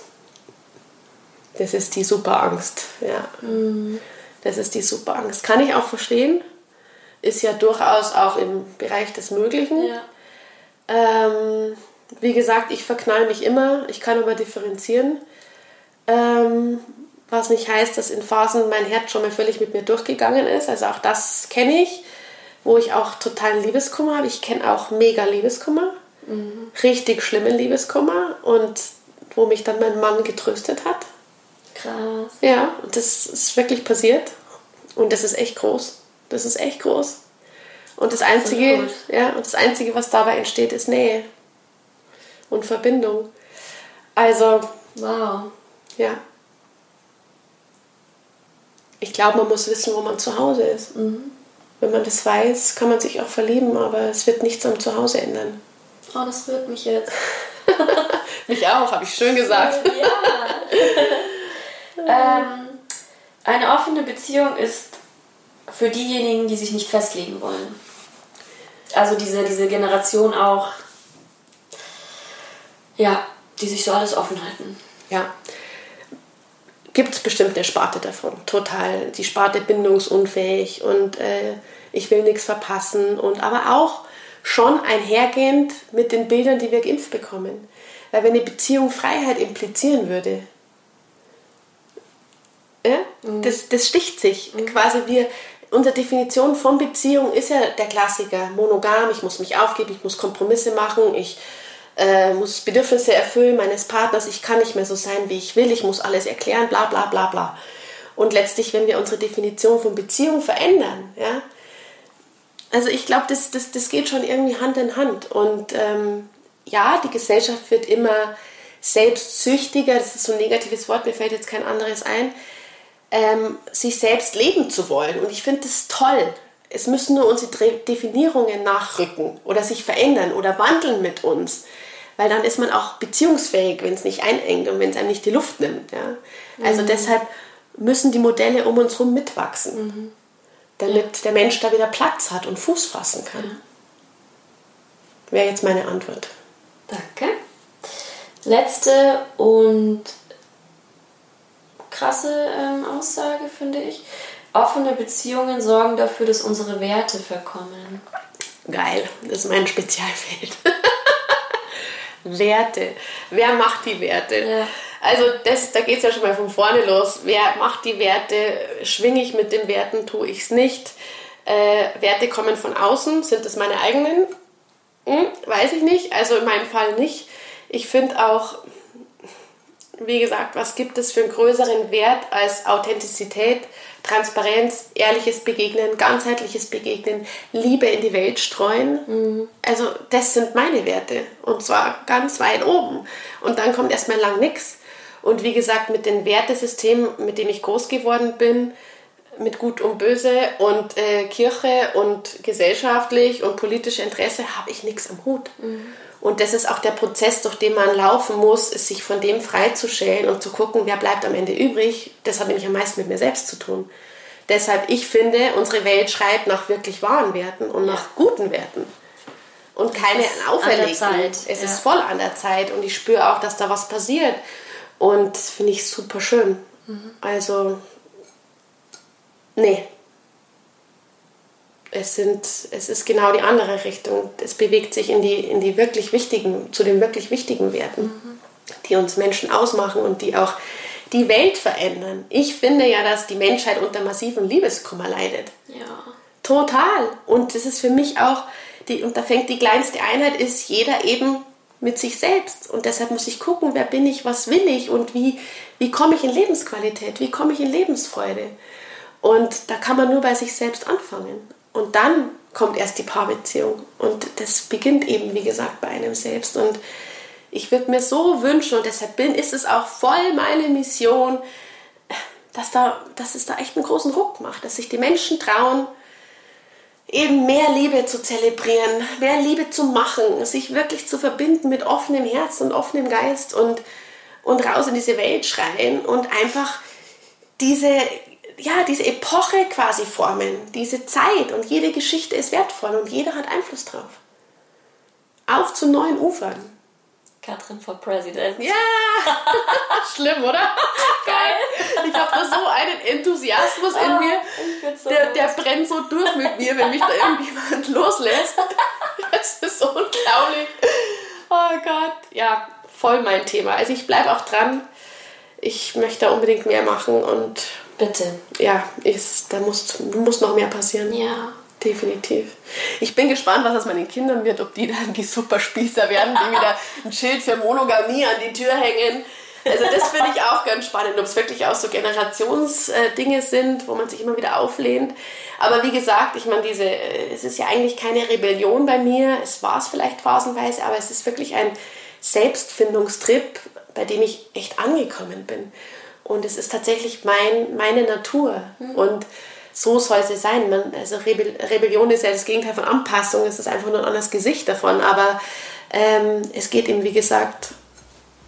Das ist die Superangst, ja. Mhm. Das ist die Superangst. Kann ich auch verstehen. Ist ja durchaus auch im Bereich des Möglichen. Ja. Ähm, wie gesagt, ich verknall mich immer. Ich kann aber differenzieren. Ähm, was nicht heißt, dass in Phasen mein Herz schon mal völlig mit mir durchgegangen ist. Also auch das kenne ich wo ich auch totalen Liebeskummer habe. Ich kenne auch mega Liebeskummer, mhm. richtig schlimmen Liebeskummer und wo mich dann mein Mann getröstet hat. Krass. Ja, und das ist wirklich passiert. Und das ist echt groß. Das ist echt groß. Und das Einzige, ja, und das Einzige, was dabei entsteht, ist Nähe und Verbindung. Also, wow. Ja. Ich glaube, man muss wissen, wo man zu Hause ist. Mhm. Wenn man das weiß, kann man sich auch verlieben, aber es wird nichts am Zuhause ändern. Oh, das rührt mich jetzt. mich auch, habe ich schön gesagt. Ja. ähm, eine offene Beziehung ist für diejenigen, die sich nicht festlegen wollen. Also diese, diese Generation auch, ja, die sich so alles offen halten. Ja. Gibt es bestimmt eine Sparte davon. Total. Die Sparte bindungsunfähig und äh, ich will nichts verpassen. Und aber auch schon einhergehend mit den Bildern, die wir geimpft bekommen. Weil wenn eine Beziehung Freiheit implizieren würde, ja, mhm. das, das sticht sich. Mhm. Quasi wir, unsere Definition von Beziehung ist ja der Klassiker. Monogam, ich muss mich aufgeben, ich muss Kompromisse machen, ich äh, muss Bedürfnisse erfüllen meines Partners, ich kann nicht mehr so sein, wie ich will, ich muss alles erklären, bla bla bla bla. Und letztlich, wenn wir unsere Definition von Beziehung verändern, ja, also ich glaube, das, das, das geht schon irgendwie Hand in Hand. Und ähm, ja, die Gesellschaft wird immer selbstsüchtiger, das ist so ein negatives Wort, mir fällt jetzt kein anderes ein, ähm, sich selbst leben zu wollen. Und ich finde das toll. Es müssen nur unsere Definierungen nachrücken oder sich verändern oder wandeln mit uns. Weil dann ist man auch beziehungsfähig, wenn es nicht einengt und wenn es einem nicht die Luft nimmt. Ja? Also mhm. deshalb müssen die Modelle um uns herum mitwachsen, mhm. damit ja. der Mensch da wieder Platz hat und Fuß fassen kann. Ja. Wäre jetzt meine Antwort. Danke. Letzte und krasse ähm, Aussage, finde ich. Offene Beziehungen sorgen dafür, dass unsere Werte verkommen. Geil, das ist mein Spezialfeld. Werte. Wer macht die Werte? Ja. Also das, da geht es ja schon mal von vorne los. Wer macht die Werte? Schwinge ich mit den Werten? Tue ich es nicht? Äh, Werte kommen von außen. Sind das meine eigenen? Hm, weiß ich nicht. Also in meinem Fall nicht. Ich finde auch, wie gesagt, was gibt es für einen größeren Wert als Authentizität, Transparenz, ehrliches Begegnen, ganzheitliches Begegnen, Liebe in die Welt streuen? Mhm. Also das sind meine Werte und zwar ganz weit oben. Und dann kommt erstmal lang nichts. Und wie gesagt, mit dem Wertesystem, mit dem ich groß geworden bin, mit Gut und Böse und äh, Kirche und gesellschaftlich und politische Interesse, habe ich nichts am Hut. Mhm. Und das ist auch der Prozess, durch den man laufen muss, ist sich von dem freizustellen und zu gucken, wer bleibt am Ende übrig. Das hat nämlich am meisten mit mir selbst zu tun. Deshalb, ich finde, unsere Welt schreibt nach wirklich wahren Werten und nach guten Werten. Und keine auferlegten. Es ja. ist voll an der Zeit und ich spüre auch, dass da was passiert. Und das finde ich super schön. Mhm. Also, nee, es, sind, es ist genau die andere Richtung. Es bewegt sich in die, in die wirklich wichtigen, zu den wirklich wichtigen Werten, mhm. die uns Menschen ausmachen und die auch die Welt verändern. Ich finde ja, dass die Menschheit unter massivem Liebeskummer leidet. Ja. Total. Und das ist für mich auch, die, und da fängt die kleinste Einheit, ist jeder eben mit sich selbst. Und deshalb muss ich gucken, wer bin ich, was will ich und wie, wie komme ich in Lebensqualität, wie komme ich in Lebensfreude. Und da kann man nur bei sich selbst anfangen. Und dann kommt erst die Paarbeziehung. Und das beginnt eben, wie gesagt, bei einem selbst. Und ich würde mir so wünschen, und deshalb bin, ist es auch voll meine Mission, dass, da, dass es da echt einen großen Ruck macht, dass sich die Menschen trauen, eben mehr Liebe zu zelebrieren, mehr Liebe zu machen, sich wirklich zu verbinden mit offenem Herz und offenem Geist und, und raus in diese Welt schreien und einfach diese ja, diese Epoche quasi formen, diese Zeit und jede Geschichte ist wertvoll und jeder hat Einfluss drauf. Auf zu neuen Ufern. Katrin for President. Ja! Schlimm, oder? Geil! Ich habe da so einen Enthusiasmus in ah, mir. So der, der brennt so durch mit mir, wenn mich da irgendjemand loslässt. Das ist so unglaublich. Oh Gott. Ja, voll mein Thema. Also ich bleibe auch dran. Ich möchte da unbedingt mehr machen und Bitte. Ja, ist, da muss, muss noch mehr passieren. Ja. Definitiv. Ich bin gespannt, was aus meinen Kindern wird, ob die dann die Superspießer werden, die wieder ein Schild für Monogamie an die Tür hängen. Also das finde ich auch ganz spannend, ob es wirklich auch so Generationsdinge sind, wo man sich immer wieder auflehnt. Aber wie gesagt, ich meine, diese, es ist ja eigentlich keine Rebellion bei mir. Es war es vielleicht phasenweise, aber es ist wirklich ein Selbstfindungstrip, bei dem ich echt angekommen bin. Und es ist tatsächlich mein, meine Natur. Mhm. Und so soll sie sein. Man, also Rebell Rebellion ist ja das Gegenteil von Anpassung, es ist einfach nur ein anderes Gesicht davon. Aber ähm, es geht eben, wie gesagt,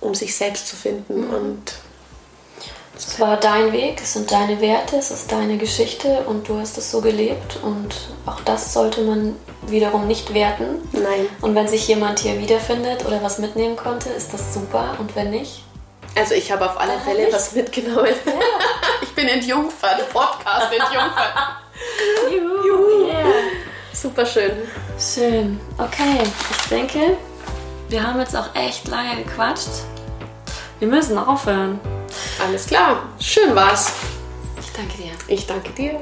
um sich selbst zu finden. Mhm. Und es war dein Weg, es sind deine Werte, es ist deine Geschichte und du hast es so gelebt und auch das sollte man wiederum nicht werten. Nein. Und wenn sich jemand hier wiederfindet oder was mitnehmen konnte, ist das super und wenn nicht? Also ich habe auf alle Fälle nicht. was mitgenommen. Ja. ich bin entjungfert, Podcast entjungfert. Juhu. Juhu. Yeah. Super schön. Schön. Okay, ich denke, wir haben jetzt auch echt lange gequatscht. Wir müssen aufhören. Alles klar. Schön war's. Ich danke dir. Ich danke dir.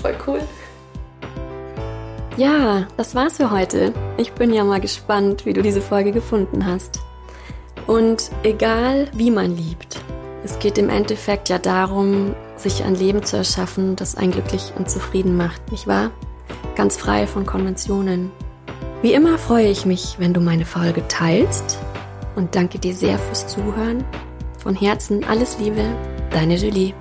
Voll cool. Ja, das war's für heute. Ich bin ja mal gespannt, wie du diese Folge gefunden hast. Und egal, wie man liebt, es geht im Endeffekt ja darum, sich ein Leben zu erschaffen, das einen glücklich und zufrieden macht, nicht wahr? Ganz frei von Konventionen. Wie immer freue ich mich, wenn du meine Folge teilst und danke dir sehr fürs Zuhören. Von Herzen alles Liebe, deine Julie.